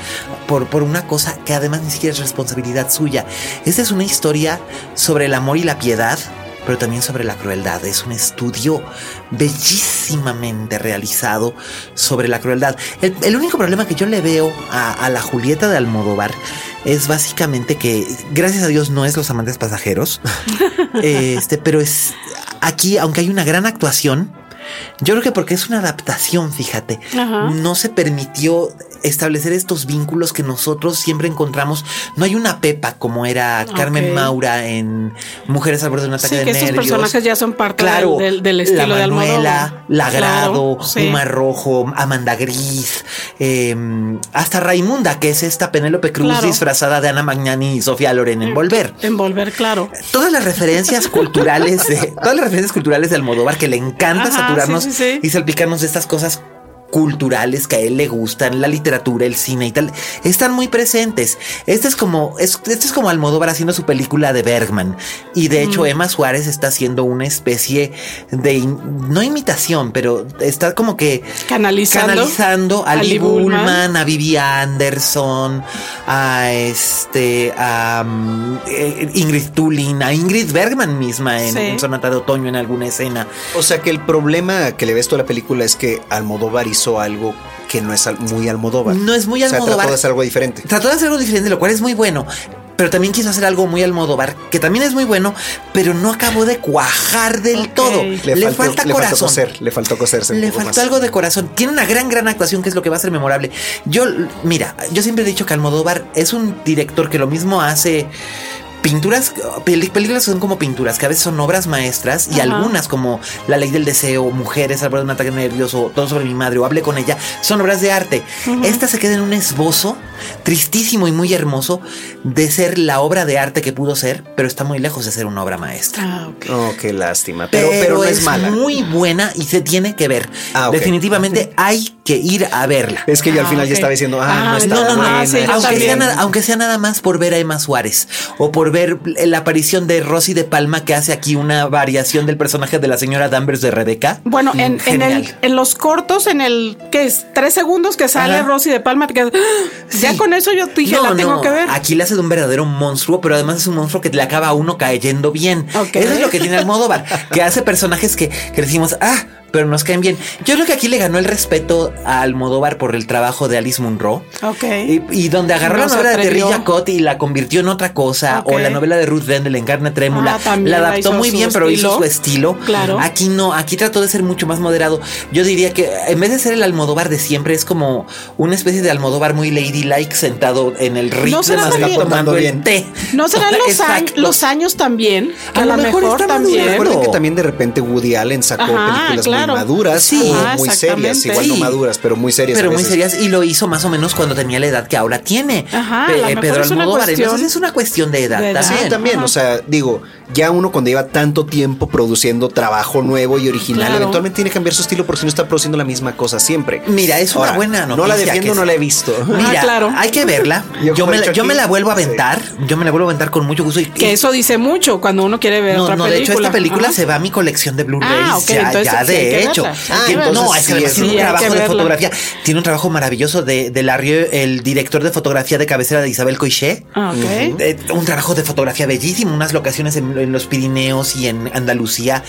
por, por una cosa que además ni siquiera es responsabilidad suya. Esta es una historia sobre el amor y la piedad, pero también sobre la crueldad. Es un estudio bellísimamente realizado sobre la crueldad. El, el único problema que yo le veo a, a la Julieta de Almodóvar es básicamente que, gracias a Dios, no es Los Amantes Pasajeros. *laughs* este, pero es aquí, aunque hay una gran actuación, yo creo que porque es una adaptación, fíjate, Ajá. no se permitió establecer estos vínculos que nosotros siempre encontramos. No hay una Pepa como era Carmen. Maura en Mujeres al borde de un ataque Sí, de que estos nervios. personajes ya son parte Claro, del, del- estilo la Manuela. Lagrado, Claro, sí. Uma Rojo, Amanda Gris, eh, hasta Raimunda, que es esta Penélope Cruz Claro. disfrazada de Ana Magnani y Sofía Loren en Volver. Envolver, claro. Todas las referencias *laughs* culturales de todas las referencias culturales de Almodóvar que le encanta Ajá, saturarnos sí. y salpicarnos de estas cosas culturales que a él le gustan, la literatura, el cine y tal, están muy presentes. Este es como, es, este es como Almodóvar haciendo su película de Bergman. Y de hecho, Emma Suárez está haciendo una especie de, in- no imitación, pero está como que Canalizando. canalizando a a Lee Bullman, Bullman. a Vivi Anderson, a este, a um, eh, Ingrid Tulin, a Ingrid Bergman misma en, Sí. en Sonata de Otoño en alguna escena. O sea que el problema que le ves toda la película es que Almodóvar hizo algo que no es muy Almodóvar. No es muy O sea, Almodóvar. trató de hacer algo diferente. Trató de hacer algo diferente, lo cual es muy bueno. Pero también quiso hacer algo muy Almodóvar, que también es muy bueno, pero no acabó de cuajar del todo. Le, Le, faltó, falta le faltó corazón. coser, le faltó coserse. Le faltó más. algo de corazón. Tiene una gran, gran actuación que es lo que va a ser memorable. Yo, mira, yo siempre he dicho que Almodóvar es un director que lo mismo hace pinturas, películas que son como pinturas, que a veces son obras maestras y Ajá. algunas como La ley del deseo, Mujeres al borde de un ataque nervioso, Todo sobre mi madre o Hablé con ella, son obras de arte. Esta se queda en un esbozo tristísimo y muy hermoso de ser la obra de arte que pudo ser, pero está muy lejos de ser una obra maestra. Ah. Oh, qué lástima. Pero, pero, no es, mala. muy buena y se tiene que ver. Ah. Definitivamente hay que ir a verla. Es que yo al Ah, final ya estaba diciendo, ah, Ah, no está No, no, no. Ah, sí, yo aunque, sea también. nada, aunque sea nada más por ver a Emma Suárez o por ver la aparición de Rosy de Palma que hace aquí una variación del personaje de la señora Danvers de Rebeca. Bueno, en, en, el, en los cortos, en el, ¿qué es? Tres segundos que sale Ajá. Rosy de Palma, te quedas, ¡Ah! ya Sí. con eso yo dije, la tengo que ver. Aquí le hace de un verdadero monstruo, pero además es un monstruo que le acaba a uno cayendo bien. Eso es lo que tiene Almodóvar, que hace personajes que, que decimos, ah, pero nos caen bien. Yo creo que aquí le ganó el respeto a Almodóvar por el trabajo de Alice Munro. Ok. Y, y donde agarró No la novela de Terry. Jacot y la convirtió en otra cosa, o la novela de Ruth Rendell en Carne Trémula, Ah, también la adaptó muy bien, pero hizo su estilo. Claro. Aquí no, aquí trató de ser mucho más moderado. Yo diría que en vez de ser el Almodóvar de siempre, es como una especie de Almodóvar muy ladylike sentado en el Ritz No de Madrid tomando el bien. té. ¿No serán los, años, Exacto. los años también? Que A a lo mejor mejor, está también. Recuerden que también de repente Woody Allen sacó Ajá, películas claro. muy maduras Sí. o Ah, muy serias, igual no Sí. maduras, pero muy serias. Pero a muy serias y lo hizo más o menos cuando tenía la edad que ahora tiene. Ajá, Pe- mejor Pedro Almodóvar. cuestión Entonces es una cuestión de edad de edad. también. Sí, también, Ajá. o sea, digo, ya uno cuando lleva tanto tiempo produciendo trabajo nuevo y original, Claro. eventualmente tiene que cambiar su estilo porque si no está produciendo la misma cosa siempre. Mira, es una Ahora, buena No la noticia defiendo, que no la he visto. Mira, Ah, claro. hay que verla. *laughs* Yo Yo, me, la, yo me la vuelvo a sí. aventar. Yo me la vuelvo a aventar con mucho gusto. Y, Que y- eso dice mucho cuando uno quiere ver no, otra no, película. de hecho, esta película Ajá. se va a mi colección de Blu-rays. Ah, ok, ya, entonces ya, sí de hecho. Ah, entonces no, es que sí además es- tiene sí, un trabajo de fotografía. Tiene un trabajo maravilloso de, de Larry, el director de fotografía de cabecera de Isabel Coixet. Ah, ok. Eh, un trabajo de fotografía bellísimo, unas locaciones en, en los Pirineos y en Andalucía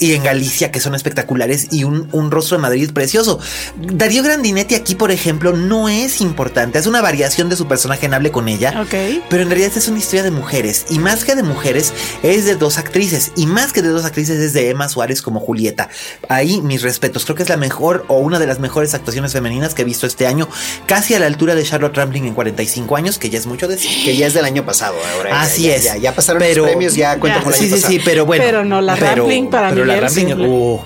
y en Galicia que son espectaculares y un, un rostro de Madrid precioso. Darío Grandinetti aquí, por ejemplo, no es importante, es una variación de su personaje en Hable con ella. Ok. Pero en realidad es una historia de mujeres y más que de mujeres es de dos actrices y más que de dos actrices es de Emma Suárez como Julieta. Ahí mis respetos, creo que es la mejor o una de las mejores actuaciones femeninas que he visto este año, casi a la altura de Charlotte Rampling en 45 años, que ya es mucho decir. Que ya es del año pasado ahora. Así ya, es. Ya, ya pasaron Pero- los premios, ya cuenta Ya. con el Sí, año sí, pasado. sí, pero bueno. Pero no, la Rampling para pero la uh,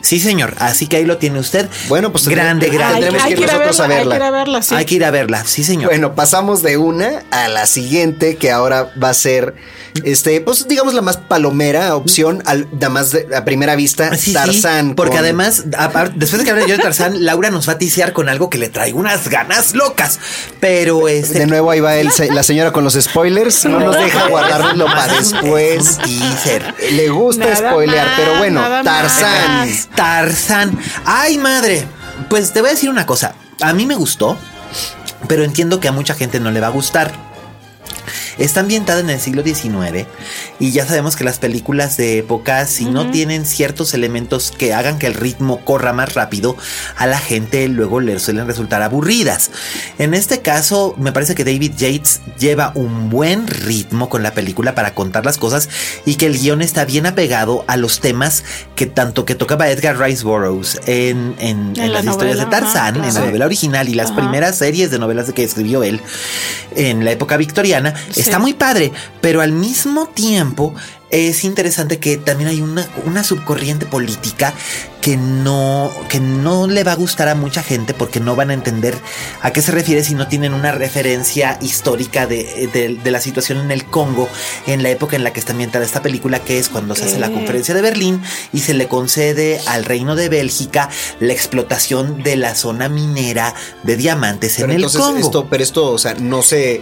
Sí, señor. Así que ahí lo tiene usted. Bueno, pues grande, tendremos- grande. tendremos hay, que ir ir a nosotros verla, a hay que verla. ir a verla, sí. Hay que ir a verla. Sí, señor. Bueno, pasamos de una a la siguiente, que ahora va a ser, este, pues digamos la más palomera opción, al, nada más de, a primera vista, Sí, sí, Tarzán. porque con- además, después de que hable yo de Tarzán, *laughs* Laura nos va a ticiar con algo que le traigo unas ganas locas. Pero este. De nuevo ahí va el, la señora con los spoilers, no nos deja *laughs* guardárnoslo para después. teaser. Le gusta Nada spoilear, más, pero bueno, Tarzán. más. Tarzán. Ay, madre. Pues te voy a decir una cosa. A mí me gustó, pero entiendo que a mucha gente no le va a gustar. Está ambientada en el siglo XIX y ya sabemos que las películas de época, si no tienen ciertos elementos que hagan que el ritmo corra más rápido, a la gente luego le suelen resultar aburridas. En este caso, me parece que David Yates lleva un buen ritmo con la película para contar las cosas y que el guion está bien apegado a los temas que tanto que tocaba Edgar Rice Burroughs en, las historias de Tarzán, en la novela original y las primeras series de novelas que escribió él en la época victoriana, está muy padre, pero al mismo tiempo es interesante que también hay una, una subcorriente política que no, que no le va a gustar a mucha gente porque no van a entender a qué se refiere si no tienen una referencia histórica de, la situación en el Congo en la época en la que está ambientada esta película, que es cuando se hace la conferencia de Berlín y se le concede al Reino de Bélgica la explotación de la zona minera de diamantes en el Congo. Esto, pero esto, o sea, no se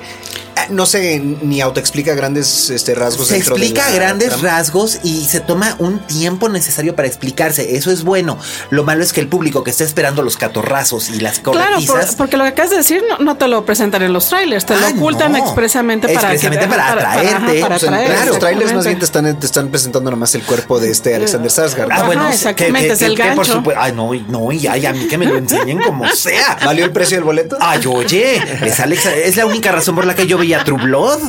no se ni autoexplica grandes este, rasgos. Se explica grandes rasgos y se toma un tiempo necesario para explicarse. Eso es bueno. Lo malo es que el público que está esperando los catorrazos y las corretizas... Claro, porque lo que acabas de decir no, te lo presentan en los trailers, te lo ah, ocultan expresamente para expresamente para, atraerte. claro, los trailers más bien te están, te están presentando nomás el cuerpo de este Alexander Sarsgaard. Ah, bueno, exactamente, es el gancho. ay, no, no, y ay, a mí que me lo enseñen como *laughs* sea. ¿Valió el precio del boleto? Ay, oye, es, Alexa, es la única razón por la que yo veía True Blood.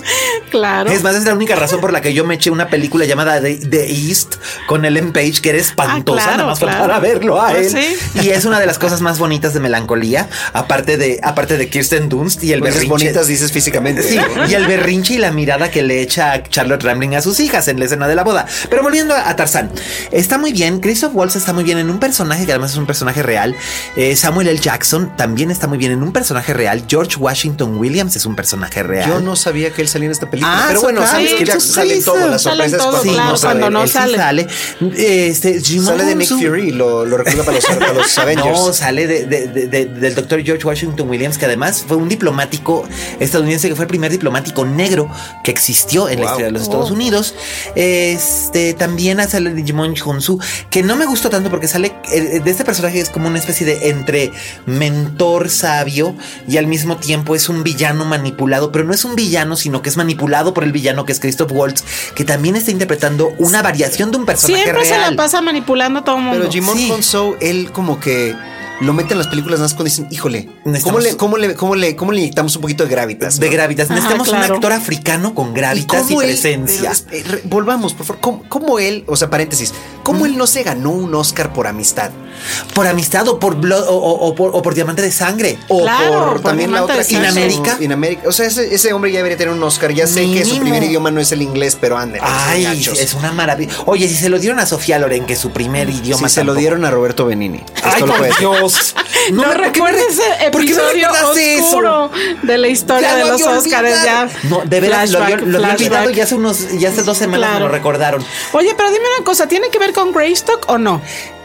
Claro. Es más, es la única razón por la que yo me eché una película llamada The, East con Ellen Page, que era espantosa, ah, nada más para verlo a pues él. Y es una de las cosas más bonitas de melancolía, aparte de, aparte de Kirsten Dunst y el pues berrinche. bonitas dices físicamente. Sí, y el berrinche y la mirada que le echa Charlotte Rambling a sus hijas en la escena de la boda. Pero volviendo a, Tarzán, está muy bien. Christoph Waltz está muy bien en un personaje que además es un personaje real. Eh, Samuel L. Jackson también está muy bien en un personaje real. George Washington Williams es un personaje real. Yo no sabía que él salía en esta película. Ah, pero bueno, sabes que Jackson sale en todo. Las sorpresas cuando, no sale. sale. Este, sale de Nick Fury y lo, lo recuerda para los, para los *laughs* Avengers. No, sale de, de, del doctor George Washington Williams, que además fue un diplomático estadounidense que fue el primer diplomático negro que existió en la historia de los Estados Unidos. Este también sale Digimon Honsu, que no me gustó tanto porque sale eh, de este personaje es como una especie de entre mentor sabio y al mismo tiempo es un villano manipulado, pero no es un villano, sino que es manipulado por el villano que es Christoph Waltz, que también está interpretando una variación de un personaje Siempre se la pasa manipulando a todo el mundo. Pero Jimon sí. él como que lo meten en las películas más cuando dicen, híjole, ¿cómo le, cómo, le, cómo, le, ¿cómo le inyectamos un poquito de gravitas? De gravitas. Necesitamos un actor africano con gravitas y, presencia. Eh, volvamos, por favor. ¿Cómo, él, o sea, paréntesis, cómo él no se ganó un Oscar por amistad? Por amistad o por o, por, diamante de sangre. O por, también la otra. En América. En América. O sea, ese, hombre ya debería tener un Oscar. Ya sé que su primer idioma no es el inglés, pero ande. Ay, es una maravilla. Oye, si se lo dieron a Sofía Loren, que su primer idioma. Si se lo dieron a Roberto Benini. Ay, por Dios. *laughs* no, no recuerdes ese episodio oscuro de la historia de los Oscars ya. No, de verdad, lo, había, lo olvidado ya hace unos, ya hace dos semanas me lo recordaron. Oye, pero dime una cosa, ¿tiene que ver con Greystock o no?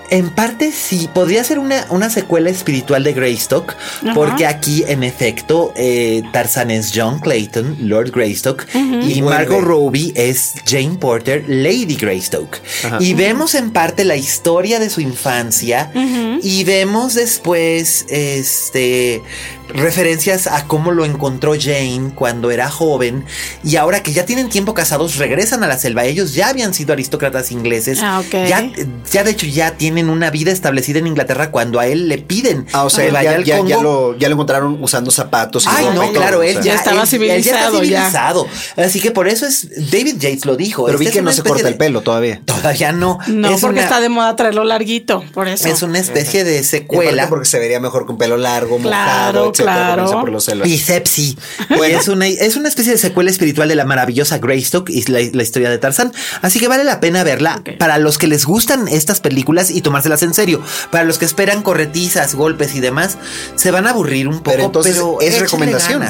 En parte sí, podría ser una, una secuela espiritual de Greystock, porque aquí en efecto eh, Tarzan es John Clayton, Lord Greystock, y Margot Robbie es Jane Porter, Lady Greystock. Y vemos en parte la historia de su infancia y vemos después este referencias a cómo lo encontró Jane cuando era joven y ahora que ya tienen tiempo casados regresan a la selva. Ellos ya habían sido aristócratas ingleses. Ah, ya, ya de hecho ya tienen una vida establecida en Inglaterra cuando a él le piden. Ah, o sea, ya, ya, lo, ya, lo, encontraron usando zapatos. Y Ay, no, claro, él ya, estaba civilizado. civilizado. Así que por eso es David Yates lo dijo. Pero vi que no se corta el pelo todavía. Todavía no. No, porque está de moda traerlo larguito, por eso. Es una especie de secuela. Porque se vería mejor con pelo largo, claro, claro. por los Bicepsi. es, una, es una especie de secuela espiritual de la maravillosa Greystock y la, historia de Tarzan. Así que vale la pena verla para los que les gustan estas películas y tomárselas en serio. Para los que esperan corretizas, golpes y demás, se van a aburrir un poco. Pero entonces es recomendación.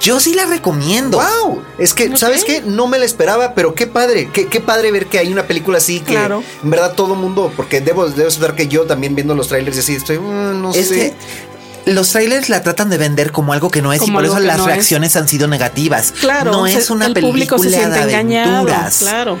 Yo sí la recomiendo. Wow. Es que, ¿sabes qué? No me la esperaba, pero qué padre. Qué, qué padre ver que hay una película así que en verdad todo mundo, porque debo, debo saber que yo también viendo los trailers y así estoy, mm, no sé los trailers la tratan de vender como algo que no es y por eso las reacciones han sido negativas. Claro, no es una película se de aventuras. Claro.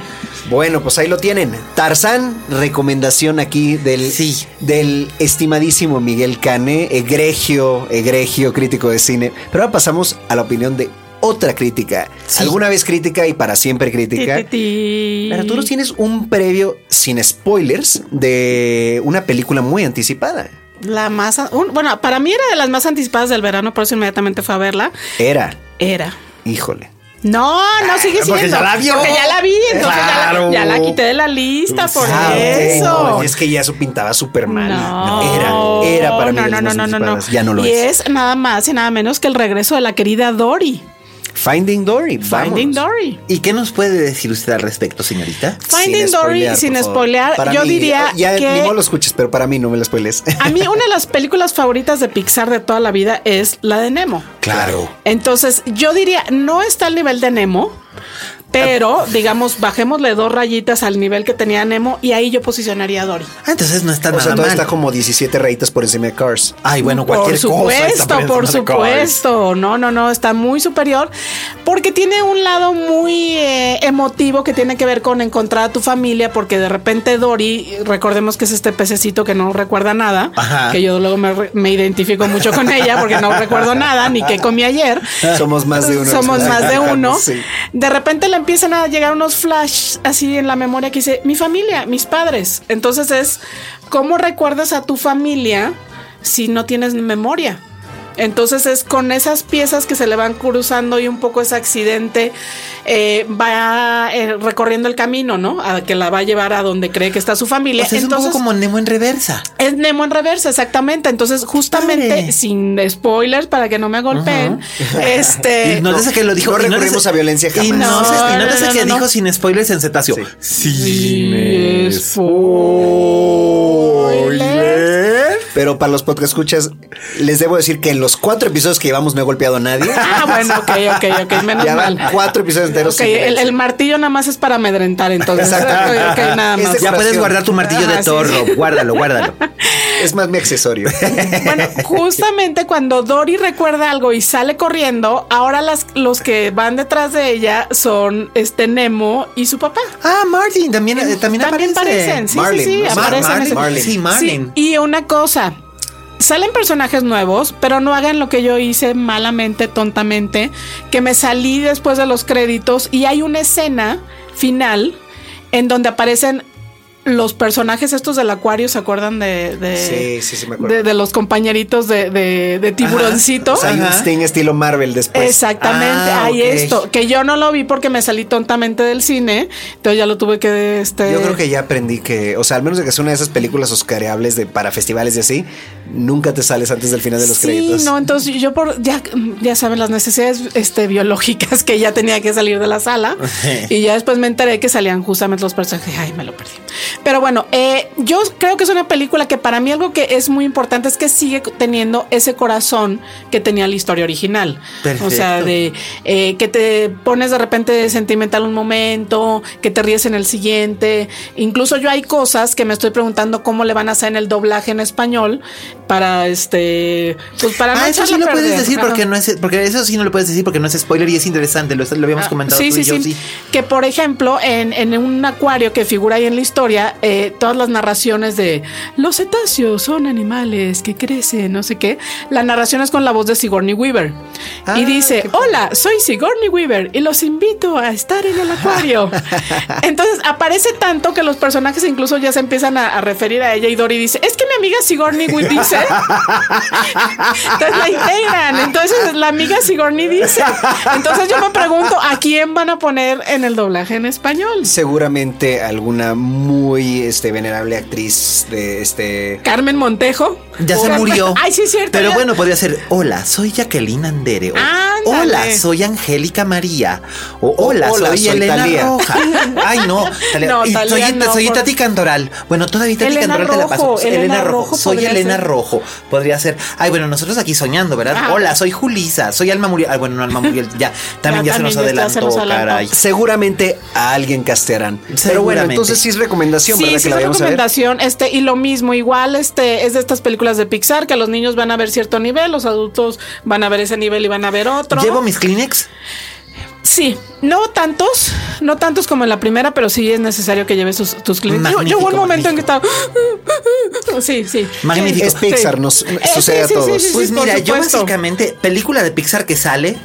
Bueno, pues ahí lo tienen. Tarzán, recomendación aquí del, sí. del estimadísimo Miguel Cane, egregio, egregio crítico de cine. Pero ahora pasamos a la opinión de otra crítica. Alguna vez crítica y para siempre crítica. Ti, ti, ti. Pero tú nos tienes un previo sin spoilers de una película muy anticipada. La más, un- bueno, para mí era de las más anticipadas del verano, por eso inmediatamente fue a verla. Era, Era. híjole. No, no sigue siendo. porque ya la vio. Porque ya la vi, entonces ya, Claro. la, ya la quité de la lista por Ah, eso. No, es que ya eso pintaba súper mal. No, Era, era para mí. no, no, no, no, no, no. Ya no lo y es. es nada más y nada menos que el regreso de la querida Dory. Finding Dory. Finding vámonos. Dory. ¿Y qué nos puede decir usted al respecto, señorita? Finding Sin Dory, spoilear, sin spoilear, Para yo mí, diría Ya que- ni modo lo escuches, pero para mí no me lo spoiles. A mí una de las películas favoritas de Pixar de toda la vida es la de Nemo. claro. Entonces, yo diría, no está al nivel de Nemo, pero digamos, bajémosle dos rayitas al nivel que tenía Nemo y ahí yo posicionaría a Dory. Ah, entonces no está O nada sea, todo mal. está como 17 rayitas por encima de Cars. Ay, bueno, Por cualquier cosa. está supuesto, por por supuesto. No, no, no, está muy superior porque tiene un lado muy eh, emotivo que tiene que ver con encontrar a tu familia porque de repente Dory, recordemos que es este pececito que no recuerda nada, Ajá. que yo luego me, me identifico mucho con ella porque no recuerdo nada ni qué comí ayer. Somos más de uno. Somos más de uno. Sí. De repente le empiezan a llegar unos flash así en la memoria que dice, mi familia, mis padres. Entonces es, ¿cómo recuerdas a tu familia si no tienes memoria? Entonces es con esas piezas que se le van cruzando y un poco ese accidente eh, va eh, recorriendo el camino, ¿no? A que la va a llevar a donde cree que está su familia. O sea, es Entonces, un poco como Nemo en reversa. es Nemo en reversa, exactamente. Entonces, justamente, Padre. sin spoilers para que no me golpeen, *laughs* este. Y nótese que lo dijo. no y recurrimos a violencia Y jamás. no, No, y no, no, que no, dijo no. sin spoilers en cetáceo. Sí, spoiler. Pero para los podcast escuchas, les debo decir que en los cuatro episodios que llevamos no he golpeado a nadie. Ah, bueno, ok, ok, ok, menos ya van mal. cuatro episodios enteros. Ok, el, martillo nada más es para amedrentar, entonces. Exacto. Nada más. Ya puedes guardar tu martillo Ajá, de sí. Rob. Guárdalo, guárdalo. Es más mi accesorio. *laughs* Bueno, justamente cuando Dory recuerda algo y sale corriendo, ahora las, los que van detrás de ella son este Nemo y su papá. Ah, Martin, también, eh, también, También aparece. parecen, sí, Marlin, sí, sí, ¿no? aparecen. Marlin, ese- Marlin. Sí, Marlin. y una cosa, salen personajes nuevos, pero no hagan lo que yo hice malamente, tontamente, que me salí después de los créditos y hay una escena final en donde aparecen los personajes estos del acuario, ¿se acuerdan de, de- Sí, sí, sí, me acuerdo. de, de los compañeritos de, de, de tiburoncito? O sea, hay un Ajá. Sting estilo Marvel después. Exactamente, Ah, hay ok. esto, que yo no lo vi porque me salí tontamente del cine, entonces ya lo tuve que este Yo creo que ya aprendí que, o sea, al menos de que sea una de esas películas oscareables de para festivales y así, nunca te sales antes del final de los sí, créditos. no, entonces yo por ya ya saben las necesidades este biológicas que ya tenía que salir de la sala *laughs* y ya después me enteré que salían justamente los personajes, ay, me lo perdí. Pero bueno, eh, yo creo que es una película que para mí algo que es muy importante es que sigue teniendo ese corazón que tenía la historia original. O sea, de eh, que te pones de repente sentimental un momento, que te ríes en el siguiente. Incluso yo hay cosas que me estoy preguntando cómo le van a hacer en el doblaje en español para este, pues para no Ah, eso sí lo puedes decir porque no es, porque eso sí no lo puedes decir porque no es spoiler y es interesante. Lo, lo habíamos Ah, comentado sí, tú sí, y yo, sí. sí. Que por ejemplo, en, en un acuario que figura ahí en la historia, eh, todas las narraciones de los cetáceos son animales que crecen, no sé qué. La narración es con la voz de Sigourney Weaver. Ah, y dice: qué padre. Hola, soy Sigourney Weaver y los invito a estar en el acuario. *laughs* Entonces aparece tanto que los personajes incluso ya se empiezan a, a referir a ella y Dory dice: Es que amiga Sigourney dice. Entonces la integran. Entonces la amiga Sigourney dice. Entonces yo me pregunto a quién van a poner en el doblaje en español. Seguramente alguna muy este, venerable actriz de este. Carmen Montejo. Ya se murió. Ay, sí, es cierto. Pero ya- bueno, podría ser, hola, soy Jacqueline Andere. O, hola, soy Angélica María. O hola, hola, soy, soy Elena. Roja. Ay, no. *laughs* Soy, no, soy por- Tati Cantoral. Bueno, todavía Tati Elena Cantoral te la paso. Rojo, Elena Rojo Soy Elena ser. Rojo. Podría ser. Ay, bueno, nosotros aquí soñando, ¿verdad? Ah. Hola, soy Julisa. Soy Alma Muriel. Ay, bueno, no, Alma Muriel. Ya, *laughs* también ya, Ya, se nos adelantó, se nos adelantó. caray. Seguramente a alguien castearán. Pero bueno, entonces sí es recomendación, Sí, ¿verdad? sí, que la es vayamos a ver. recomendación. Este, y lo mismo, igual, este, es de estas películas de Pixar que los niños van a ver cierto nivel, los adultos van a ver ese nivel y van a ver otro. ¿Llevo mis Kleenex? Sí, no tantos, no tantos como en la primera, pero sí es necesario que lleves tus, tus clientes. Yo, yo hubo un momento en que estaba. *laughs* Sí, sí. Magnífico. Es Pixar, Sí. nos Eh, sucede sí, a todos. sí, sí, Pues mira, yo básicamente, película de Pixar que sale,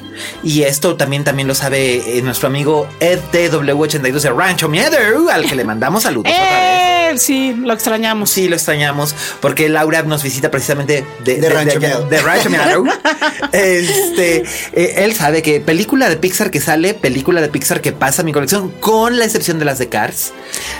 y esto también, también lo sabe eh, nuestro amigo Ed TW82 de Rancho Miedo, al que le mandamos saludos otra vez. Eh, sí, lo extrañamos. Sí, lo extrañamos porque Laura nos visita precisamente de, De Rancho allá- Miedo. de Rancho Miedo. *laughs* este, eh, él sabe que película de Pixar que sale, película de Pixar que pasa a mi colección, con la excepción de las de Cars.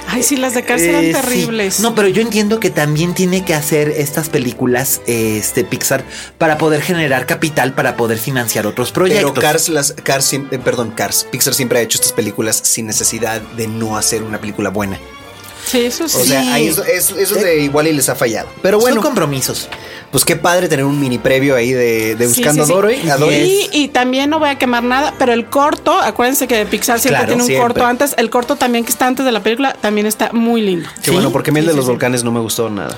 Ay, sí, las de eran Eh, sí. terribles. No, pero yo entiendo que también tiene que hacer estas películas, este Pixar, para poder generar capital, para poder financiar otros proyectos. Pero Cars, las, Cars, eh, perdón, Cars, Pixar siempre ha hecho estas películas sin necesidad de no hacer una película buena. Sí, eso sí. O sea, ahí es, es, es donde igual y les ha fallado. Pero bueno, Son compromisos. pues qué padre tener un mini previo ahí de, de Buscando sí, sí. a Dory. a Dory. Y, y también no voy a quemar nada, pero el corto, acuérdense que Pixar siempre Claro, tiene un siempre. corto antes. El corto también que está antes de la película también está muy lindo. Qué bueno, porque a mí el de Sí, los sí, sí. volcanes no me gustó nada.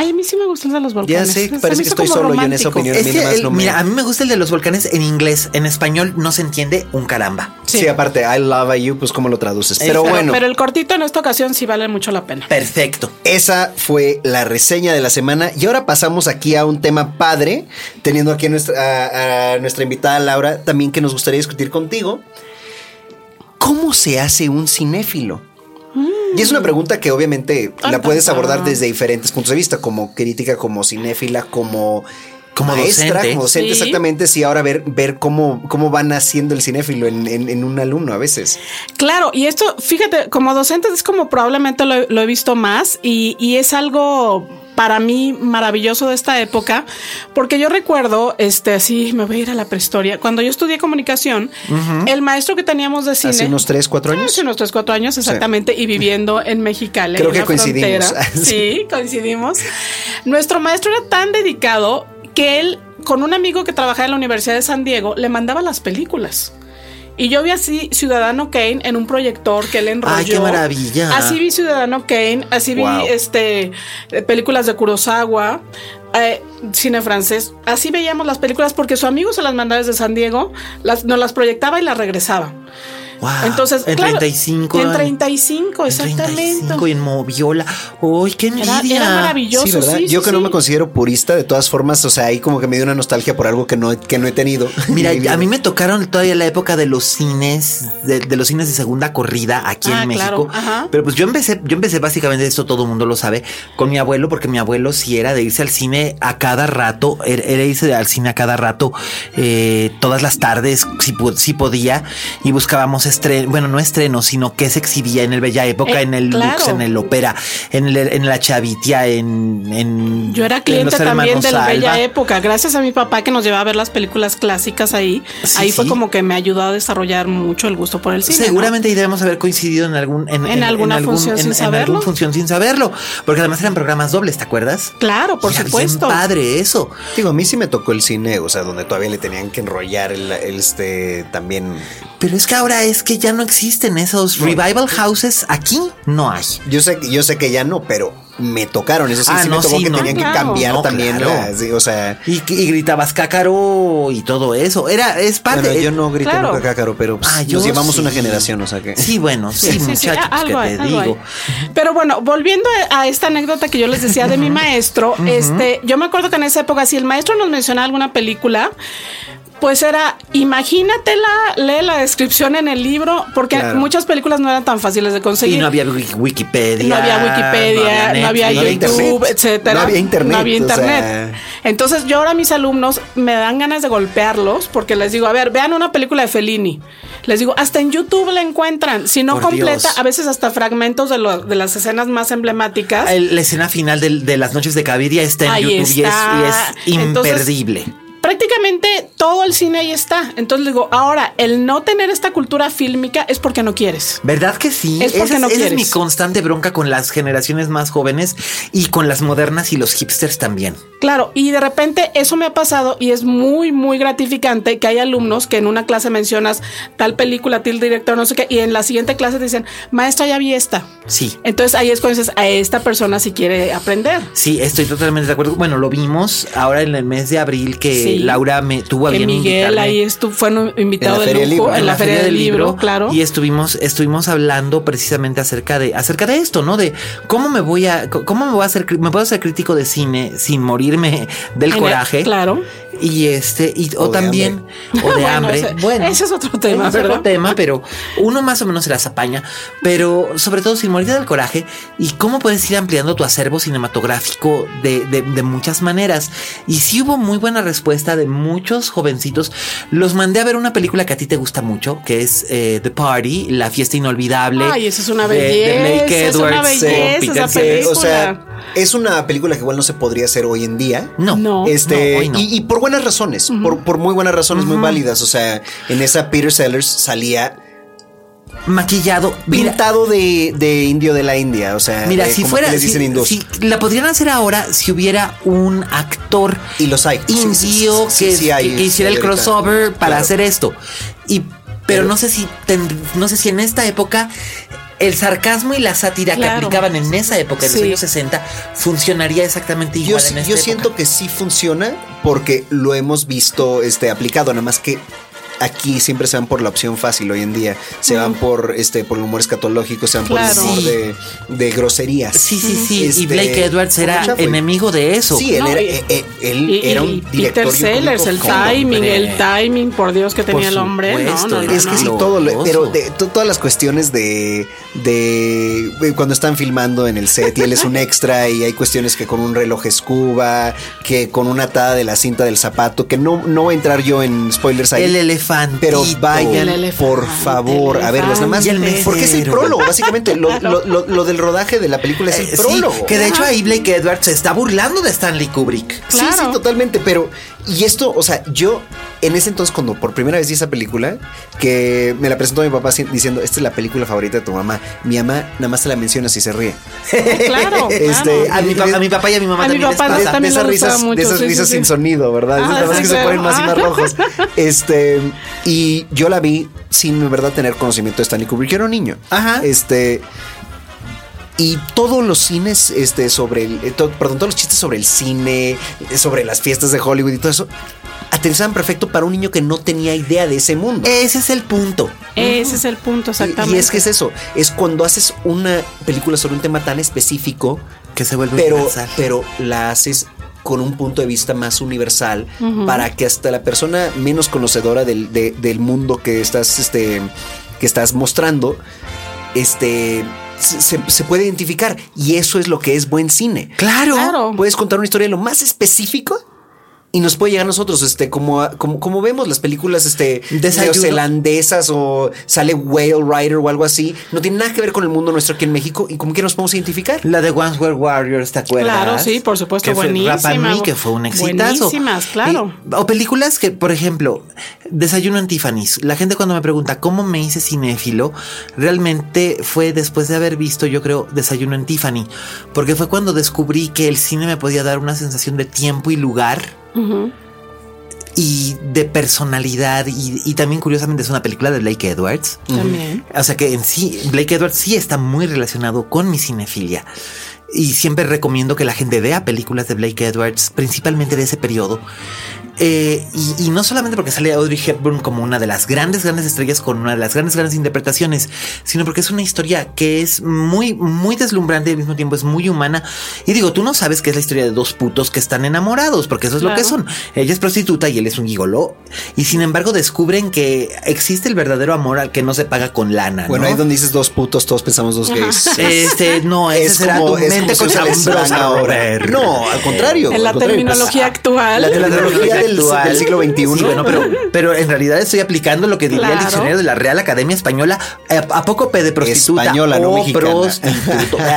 Ay, a mí sí me gustó el de los volcanes. sé, Se me parece que estoy solo yo en esa romántico. opinión. Es que, el- no me- mira, a mí me gusta el de los volcanes en inglés. En español no se entiende un caramba. Sí. Sí. aparte, I love you, pues cómo lo traduces. Pero Pero, bueno, pero el cortito en esta ocasión sí vale mucho la pena. Perfecto. esa fue la reseña de la semana. Y ahora pasamos aquí a un tema padre, teniendo aquí a nuestra, a- a nuestra invitada Laura, también que nos gustaría discutir contigo. ¿Cómo se hace un cinéfilo? Y es una pregunta que obviamente la puedes abordar desde diferentes puntos de vista, como crítica, como cinéfila, como Como maestra, docente. como docente, Sí. exactamente. Sí, ahora ver, ver cómo, cómo van haciendo el cinéfilo en, en- en un alumno a veces. Claro, y esto, fíjate, como docente es como probablemente lo, lo he visto más y, y es algo para mí maravilloso de esta época, porque yo recuerdo, este, así me voy a ir a la prehistoria, cuando yo estudié comunicación, el maestro que teníamos de cine... Hace unos 3, 4 años. Hace unos 3, 4 años, exactamente, y viviendo en Mexicali. Creo en que coincidimos. frontera. *laughs* Sí, coincidimos. Nuestro maestro era tan dedicado que él, con un amigo que trabajaba en la Universidad de San Diego, le mandaba las películas. Y yo vi así Ciudadano Kane en un proyector que él enrolló. Ay, qué maravilla. Así vi Ciudadano Kane, así Wow. vi este eh, películas de Kurosawa, eh, cine francés. Así veíamos las películas porque su amigo se las mandaba desde San Diego, las, nos las proyectaba y las regresaba. Wow. Entonces, en claro, 35. En en- 35, en exactamente. 35 y en Moviola. ¡Uy, qué envidia! era maravilloso. Sí, ¿verdad? sí, Yo sí, que no me considero purista, de todas formas, o sea, ahí como que me dio una nostalgia por algo que no, que no he tenido. *laughs* Mira, En a mí me tocaron todavía la época de los cines, de, de los cines de segunda corrida aquí Ah, en claro, México. ajá. Pero pues yo empecé, yo empecé básicamente, esto todo el mundo lo sabe, con mi abuelo, porque mi abuelo sí era de irse al cine a cada rato, era, era irse al cine a cada rato, eh, todas las tardes, si, si podía, y buscábamos estrenos, bueno, no estrenos, sino que se exhibía en el Bella Época, Eh, en el claro. Lux, en el Ópera, en, el- en la Chavitia, en, en Yo era en cliente también de la bella época, gracias a mi papá que nos llevaba a ver las películas clásicas ahí. Sí, ahí fue como que me ayudó a desarrollar mucho el gusto por el cine. ¿no? Seguramente ahí debemos haber coincidido en algún En alguna función sin en saberlo. alguna función sin saberlo, porque además eran programas dobles, ¿te acuerdas? Claro, por Era supuesto. Bien padre eso. Digo, a mí sí me tocó el cine, o sea, donde todavía le tenían que enrollar el, el, este también. Pero es que ahora es que ya no existen esos revival houses aquí, no hay. Yo sé, yo sé que ya no, pero me tocaron. Eso sí, Ah, sí no, me tocó sí, que no. tenían Ah, que cambiar No, también. claro. la- sí, o sea, Y, y gritabas cácaro y todo eso. Era, es parte. bueno, yo no grité claro. nunca cácaro, pero pues, Ah, nos llevamos sí. una generación, o sea que. Sí, bueno, sí, Sí, sí, sí, muchachos, a- algo que te algo hay. digo. Pero bueno, volviendo a esta anécdota que yo les decía de mi maestro, este, yo me acuerdo que en esa época, si el maestro nos mencionaba alguna película, pues era, imagínatela, lee la descripción en el libro, porque Claro. muchas películas no eran tan fáciles de conseguir. Y no había wiki- Wikipedia. No había Wikipedia, no había, Netflix. YouTube, internet. etcétera. No había internet, No había o internet. sea. Entonces, yo ahora a mis alumnos me dan ganas de golpearlos porque les digo, a ver, vean una película de Fellini. Les digo, hasta en YouTube la encuentran. Si no Por completa, Dios. a veces hasta fragmentos de, lo- de las escenas más emblemáticas. El- la escena final del- de, las noches de Caviria está en Ahí YouTube y es- está. y es, Entonces, imperdible. Prácticamente todo el cine ahí está. Entonces digo, ahora, el no tener esta cultura fílmica es porque no quieres. ¿Verdad que sí? Es porque esa, no esa es quieres. mi constante bronca con las generaciones más jóvenes y con las modernas y los hipsters también. Claro, y de repente eso me ha pasado y es muy, muy gratificante que hay alumnos que en una clase mencionas tal película, tal director, no sé qué, y en la siguiente clase te dicen, maestra, ya vi esta. Sí. Entonces ahí es cuando dices, a esta persona si quiere aprender. Sí, estoy totalmente de acuerdo. Bueno, lo vimos ahora en el mes de abril que Sí, que Laura me tuvo que bien Miguel ahí estuvo, fue un invitado En la de Feria del lujo Libro. en la, Feria del Libro, claro. Y estuvimos, estuvimos hablando precisamente acerca de, acerca de esto, ¿no? De cómo me voy a, cómo me voy a hacer, me puedo hacer crítico de cine sin morirme del En el- coraje. claro. Y este, y, o, O de también, o de Bueno, hambre. ese- bueno, ese es otro tema, es otro tema, pero uno más o menos se las apaña. Pero sobre todo sin morir del coraje y cómo puedes ir ampliando tu acervo cinematográfico de, de- de muchas maneras. Y sí hubo muy buena respuesta de muchos jovencitos. Los mandé a ver una película que a ti te gusta mucho, que es eh, The Party, La Fiesta Inolvidable. Ay, esa es una de belleza, es una esa Sellers. película. O sea, es una película que igual no se podría hacer hoy en día. No, No. Este, no, hoy no. y, y por buenas razones, por, por muy buenas razones, muy válidas. O sea, en esa Peter Sellers salía maquillado. Mira, pintado de, de indio de la India. O sea, Mira, de si fuera, les si, dicen hindús. si la podrían hacer ahora si hubiera un actor Y los hay. Sí, sí, sí, indio que, sí hay, que- que hiciera el crossover para Claro. hacer esto. Y pero, no sé si no sé si en esta época el sarcasmo y la sátira que aplicaban en esa época, en los años 60, funcionaría exactamente Yo, igual sí- en esta yo época. siento que sí funciona porque lo hemos visto este, aplicado, nada más que aquí siempre se van por la opción fácil hoy en día. Se van por este por el humor escatológico, se van Claro. por el humor de, de groserías. Sí, sí, sí. Este, y Blake Edwards era enemigo de eso. Sí, él, No, era, y- eh, eh, él Y, era y un director. Peter Sellers, el timing, hombre. el timing, por Dios que tenía Por el hombre. No, supuesto, no, no, Es que sí, todo, lo- pero de, to- todas las cuestiones de, de de cuando están filmando en el set y él es un *laughs* extra y hay cuestiones que con un reloj escuba, que con una atada de la cinta del zapato, que no, no voy a entrar yo en spoilers ahí. El elefante. Pero vayan, El por favor, a verlas nada más. Y el mesero. Porque es el prólogo, básicamente. Lo, lo- *laughs* lo- lo del rodaje de la película es el Eh, sí, prólogo. que de hecho ahí Blake Edwards se está burlando de Stanley Kubrick. Sí, Claro. sí, totalmente. Pero, y esto, o sea, yo en ese entonces, cuando por primera vez vi esa película, que me la presentó mi papá diciendo, esta es la película favorita de tu mamá. Mi mamá nada más te la menciona si se ríe. *laughs* Claro, Este, claro. A mi, pa- a mi papá y a mi mamá A mi también les papá pasa. de, también de esas risas, mucho, de esas sí, sí, risas sí. sin sonido, ¿verdad? Ah, Esas sí, que se claro. ponen más y más Ah. rojos. Este, y yo la vi sin en verdad tener conocimiento de Stanley Kubrick. Yo era un niño. Ajá. Este. Y todos los cines, este, sobre el, eh, to- perdón, todos los chistes sobre el cine, eh, sobre las fiestas de Hollywood y todo eso, aterrizaban perfecto para un niño que no tenía idea de ese mundo. Ese es el punto. Ese es el punto, exactamente. Y, es que es eso, es cuando haces una película sobre un tema tan específico, Que se vuelve pero, universal. pero la haces con un punto de vista más universal para que hasta la persona menos conocedora del, de- del mundo que estás, este, que estás mostrando, este, se, puede identificar. Y eso es lo que es buen cine. Claro. Claro. Puedes contar una historia de lo más específico y nos puede llegar a nosotros, este, como, como, como vemos las películas, este, neozelandesas o sale Whale Rider o algo así. No tiene nada que ver con el mundo nuestro aquí en México y como que nos podemos identificar. La de Once Were Warriors, ¿te acuerdas? Claro, sí, por supuesto, Que buenísima. Que fue un exitazo. Buenísimas, claro. Y- o películas que, por ejemplo, Desayuno en Tiffany's. La gente cuando me pregunta cómo me hice cinéfilo, realmente fue después de haber visto, yo creo, Desayuno en Tiffany. Porque fue cuando descubrí que el cine me podía dar una sensación de tiempo y lugar. Y de personalidad. Y, y también, curiosamente, es una película de Blake Edwards. También. O sea que en sí, Blake Edwards sí está muy relacionado con mi cinefilia. Y siempre recomiendo que la gente vea películas de Blake Edwards, principalmente de ese periodo. Eh, y, y no solamente porque sale Audrey Hepburn como una de las grandes, grandes estrellas con una de las grandes, grandes interpretaciones, sino porque es una historia que es muy, muy deslumbrante y al mismo tiempo es muy humana. Y digo, tú no sabes que es la historia de dos putos que están enamorados, porque eso es lo que son. Ella es prostituta y él es un gigoló. Y sin embargo descubren que existe el verdadero amor al que no se paga con lana. Bueno, ¿no? ahí donde dices dos putos, todos pensamos dos gays. *laughs* Este, no, ese Es será como, tu es mente como cochambrosa, ahora. No, al contrario. En la terminología actual. La terminología del, del siglo XXI. Sí, bueno, pero, pero en realidad estoy aplicando lo que diría el diccionario de la Real Academia Española. Eh, ¿A poco de prostituta? Española, no mexicana. prostituto. *laughs*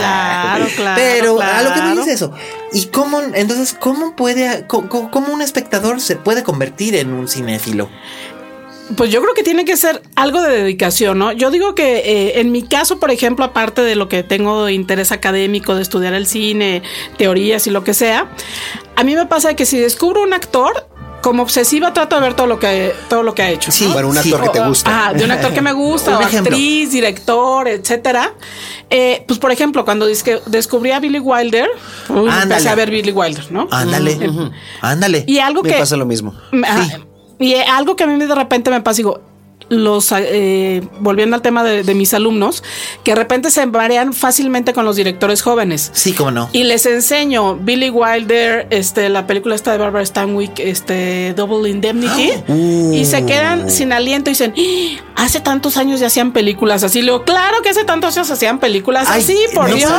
Claro, claro, Pero a lo que claro. es eso. ¿Y cómo, entonces, cómo puede, cómo, cómo un espectador se puede convertir en un cinéfilo? Pues yo creo que tiene que ser algo de dedicación, ¿no? Yo digo que eh, en mi caso, por ejemplo, aparte de lo que tengo de interés académico, de estudiar el cine, teorías y lo que sea, a mí me pasa que si descubro un actor, como obsesiva trato de ver todo lo que todo lo que ha hecho. Sí, ¿no? Bueno, un Sí. actor que te gusta. Ah, de un actor que me gusta, *laughs* o actriz, director, etcétera. Eh, pues por ejemplo, cuando descubrí a Billy Wilder, empecé a ver Billy Wilder, ¿no? Ándale, ándale. Y algo Me que pasa lo mismo. Ah, Y eh, algo que a mí de repente me pasa, digo, los eh, volviendo al tema de, de mis alumnos, que de repente se marean fácilmente con los directores jóvenes. Sí, cómo no. Y les enseño Billy Wilder, este, la película esta de Barbara Stanwyck, este, Double Indemnity, Uh. y se quedan sin aliento y dicen, "¡Ah! hace tantos años ya hacían películas así. Le digo, claro que hace tantos años hacían películas Ay, así, por no Dios.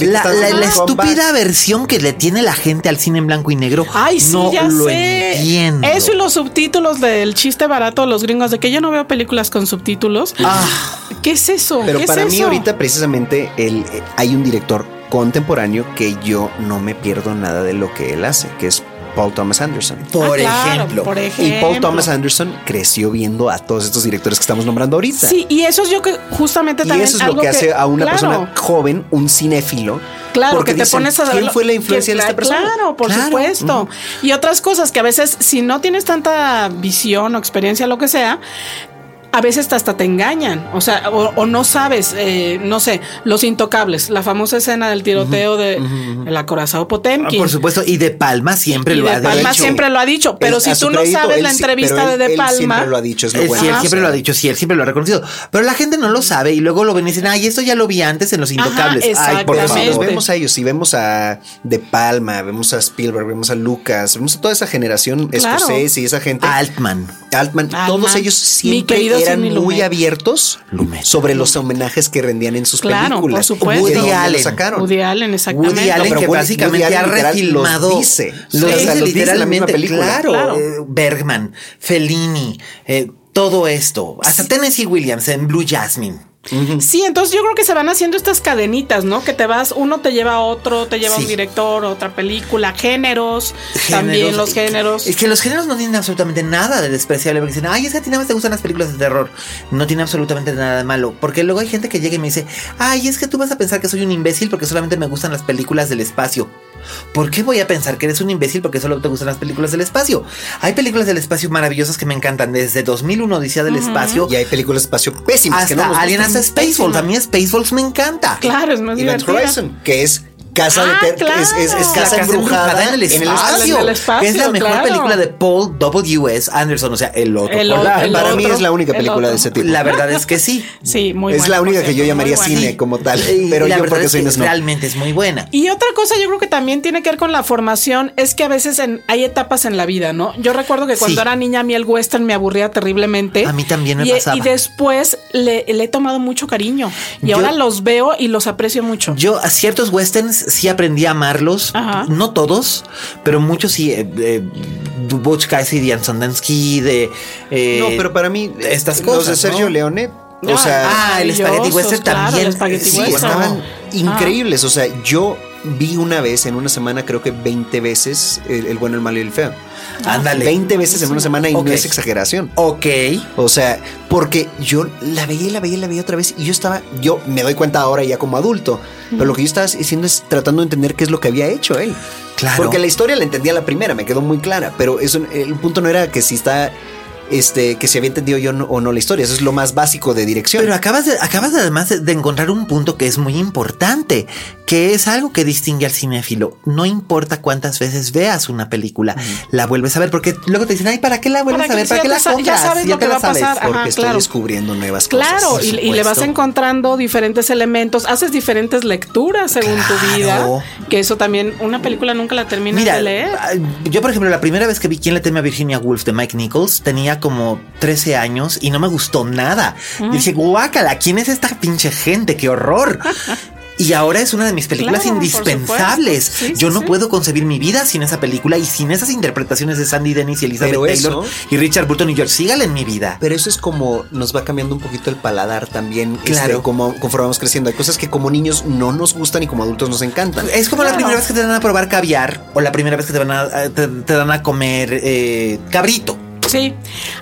de- La, estúpida versión que le tiene la gente al cine en blanco y negro. Ay, sí, no ya lo sé. entiendo. Eso y los subtítulos del chiste barato de los gringos de que yo no veo películas con subtítulos. Ah. ¿Qué es eso? Pero ¿Qué es para mí eso? ahorita precisamente el, eh, hay un director contemporáneo que yo no me pierdo nada de lo que él hace, que es Paul Thomas Anderson. Por Ah, claro, ejemplo. por Y. Paul Thomas Anderson creció viendo a todos estos directores que estamos nombrando ahorita. Sí, y eso es yo que justamente Y también eso es lo que hace a una claro, persona joven un cinéfilo. Claro, porque que te dicen, pones a ¿Quién fue la influencia que- de esta persona? Claro, por Claro. supuesto. Y otras cosas que a veces, si no tienes tanta visión o experiencia, lo que sea, a veces hasta te engañan, o sea, o, o no sabes, eh, no sé, los intocables, la famosa escena del tiroteo de el acorazado Ah, Potemkin. por supuesto, y De Palma siempre y lo de ha Palma dicho. siempre lo ha dicho, pero Él, si tú no sabes él la entrevista de él- De él Palma, siempre lo ha dicho, es lo Él, bueno. sí, él Ajá. siempre lo ha dicho, sí, él siempre lo ha reconocido. Pero la gente no lo sabe y luego lo ven y dicen, ay, esto ya lo vi antes en Los Intocables. ay, por favor. vemos a ellos, si vemos a De Palma, vemos a Spielberg, vemos a Lucas, vemos a toda esa generación Claro. Scorsese y esa gente. Altman. Altman, Altman. todos ellos siempre eran muy Lumet. abiertos Lumet. sobre los homenajes que rendían en sus Claro, películas. por supuesto. ¿De Woody Allen. sacaron? Woody Allen, exactamente. Woody Allen pero que básicamente Woody ha Allen refilmado los dice. los Sí, o sea, dice los dice en la misma literalmente, película. claro, Claro. eh, Bergman, Fellini, eh, todo esto, hasta Tennessee Williams en Blue Jasmine. Sí, entonces yo creo que se van haciendo estas cadenitas, ¿no? Que te vas, uno te lleva a otro, te lleva a un director, otra película, géneros, también Géneros. los géneros. Es que los géneros no tienen absolutamente nada de despreciable. Porque dicen, ay, es que a ti nada más te gustan las películas de terror. No tiene absolutamente nada de malo. Porque luego hay gente que llega y me dice, ay, es que tú vas a pensar que soy un imbécil porque solamente me gustan las películas del espacio. ¿Por qué voy a pensar que eres un imbécil porque solo te gustan las películas del espacio? Hay películas del espacio maravillosas que me encantan. Desde 2001, Odisea del Espacio, Y hay películas de espacio pésimas que hasta no nos Alien hasta Spaceballs. A mí Spaceballs me encanta. Claro, es más Event divertida. Horizon, que es casa Ah, de ter- claro. es, es- es La casa embrujada en el espacio. En el espacio, que es la mejor claro. película de Paul W.S. Anderson, o sea, el otro. El otro, para mí otro, es la única el película de ese tipo. La verdad es que sí. *laughs* Sí, muy es buena, la única que yo llamaría buena. cine como tal. Pero la yo porque es soy que snob. realmente es muy buena. Y otra cosa yo creo que también tiene que ver con la formación es que a veces en- hay etapas en la vida, ¿no? Yo recuerdo que cuando Sí. era niña a mí el western me aburría terriblemente. A mí también me y, pasaba. Y después le, le he tomado mucho cariño y Yo- ahora los veo y los aprecio mucho. Yo a ciertos westerns sí aprendí a amarlos. Ajá. No todos, pero muchos sí. Eh, eh, Butch Cassidy and Sundance de eh, No, pero para mí, de estas los cosas. de Sergio ¿no? Leone, o Ah, sea, Ah, el Spaghetti maravillosos, Western claro, también. el Sí, estaban Ah. increíbles. O sea, yo vi una vez en una semana, creo que 20 veces el, el bueno, el malo y el feo. Ándale. 20 veces en una semana y no es exageración. Ok. O sea, porque yo la veía y la veía y la veía otra vez y yo estaba, yo me doy cuenta ahora ya como adulto, pero lo que yo estaba haciendo es tratando de entender qué es lo que había hecho él. Claro. Porque la historia la entendía la primera, me quedó muy clara, pero eso, el punto no era que si está, este, que si había entendido yo no- o no la historia, eso es lo más básico de dirección. Pero acabas de, acabas de, además de, de encontrar un punto que es muy importante, que es algo que distingue al cinéfilo. No importa cuántas veces veas una película, la vuelves a ver, porque luego te dicen, ay, ¿para qué la vuelves a ver? ¿Para ya qué la sa- ya compras? sabes lo te que la va a sabes. pasar. porque Ajá, estoy claro. descubriendo nuevas cosas. Claro, y, y le vas encontrando diferentes elementos, haces diferentes lecturas según tu Claro. vida, que eso también, una película nunca la terminas Mira, de leer. ah, yo por ejemplo, la primera vez que vi Quién le teme a Virginia Woolf de Mike Nichols, tenía como 13 años y no me gustó nada. Y dije, guácala, ¿quién es esta pinche gente? ¡Qué horror! Y ahora es una de mis películas Claro, indispensables. Sí, Yo sí, no sí. puedo concebir mi vida sin esa película y sin esas interpretaciones de Sandy Dennis y Elizabeth Pero Taylor eso- y Richard Burton y George Segal en mi vida. Pero eso es como nos va cambiando un poquito el paladar también, este, Claro. como conforme vamos creciendo. Hay cosas que como niños no nos gustan y como adultos nos encantan. Es como la Claro. primera vez que te dan a probar caviar o la primera vez que te, van a, te, te dan a comer eh, cabrito. Sí.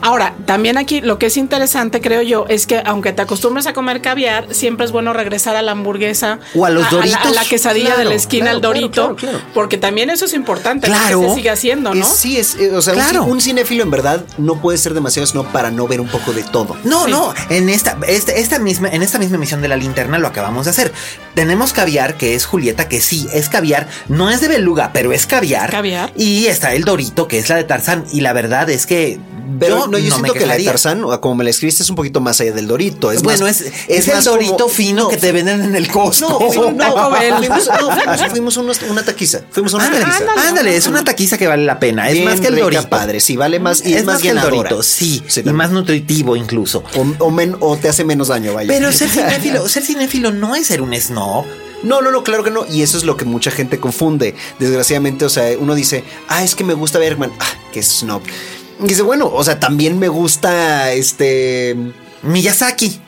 Ahora, también aquí lo que es interesante, creo yo, es que aunque te acostumbres a comer caviar, siempre es bueno regresar a la hamburguesa. O a los Doritos. A, la quesadilla Claro, de la esquina, claro, al dorito. claro. Porque también eso es importante. Claro. Que se sigue haciendo, ¿no? Es- sí, es, eh, o sea, un cinéfilo en verdad no puede ser demasiado snob para no ver un poco de todo. No, Sí. no, en esta, esta, esta misma, en esta misma emisión de la linterna lo acabamos de hacer. Tenemos caviar, que es Julieta, que sí, es caviar, no es de beluga, pero es caviar. Caviar. Y está el Dorito, que es la de Tarzán. Y la verdad es que. Pero yo no, yo me siento que la de. Tarzán, como me la escribiste, es un poquito más allá del Dorito. Es bueno, más- es, es, el Dorito como- fino no, que te venden en el costo. No, *laughs* fuimos, no, fuimos, no, fuimos, fuimos unos- una taquiza. Fuimos a una Ándale, taquiza. ándale, es una taquiza que vale la pena. Es Bien más que el Dorito. padre, sí, vale más y es, más más que el. Dorito, sí. Sí, y más nutritivo incluso. O, o men- o te hace menos daño, vaya. Pero ser *laughs* cinéfilo, ser cinéfilo no es ser un snob. No, no, no, claro que no. Y eso es lo que mucha gente confunde. Desgraciadamente, o sea, uno dice, ah, es que me gusta Bergman. Ah, que snob. Y dice, bueno, o sea, también me gusta este. Miyazaki.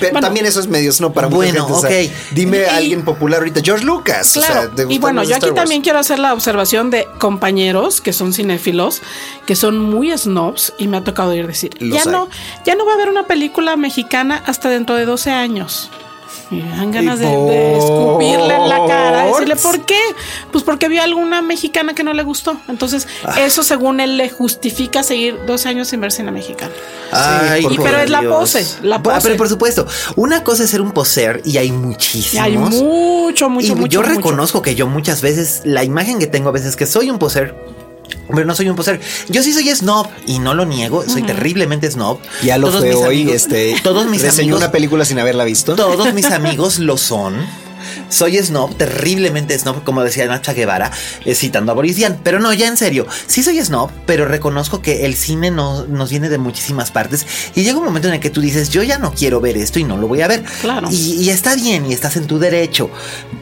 Pero Bueno. también eso es medio snob para mucha Bueno, gente, o sea, ok. dime a alguien popular ahorita, George Lucas. o sea, Claro. ¿te y bueno, yo aquí también quiero hacer la observación de compañeros que son cinéfilos, que son muy snobs, y me ha tocado ir decir, Los ya hay. no, ya no va a haber una película mexicana hasta dentro de 12 años. Me dan ganas de, de escupirle en la cara, decirle, ¿por qué? Pues porque vio alguna mexicana que no le gustó. Entonces, Ah. eso según él le justifica seguir 12 años sin ver cine mexicano. Ay, por Y pero es la pose, la Ah, pose. Pero por supuesto, una cosa es ser un poser y hay muchísimos. Y hay mucho, mucho, y mucho. yo mucho. reconozco que yo muchas veces, la imagen que tengo a veces es que soy un poser. Pero no soy un poser. Yo sí soy snob y no lo niego. Soy terriblemente snob. Ya lo Todos fue mis hoy, amigos- este. Todos mis reseñó amigos. una película sin haberla visto. Todos mis amigos lo son. *laughs* Soy snob, terriblemente snob, como decía Nacha Guevara, eh, citando a Boris Vian. Pero no, ya en serio, sí soy snob, pero reconozco que el cine no- nos viene de muchísimas partes. Y llega un momento en el que tú dices, yo ya no quiero ver esto y no lo voy a ver. Claro. Y, y está bien y estás en tu derecho.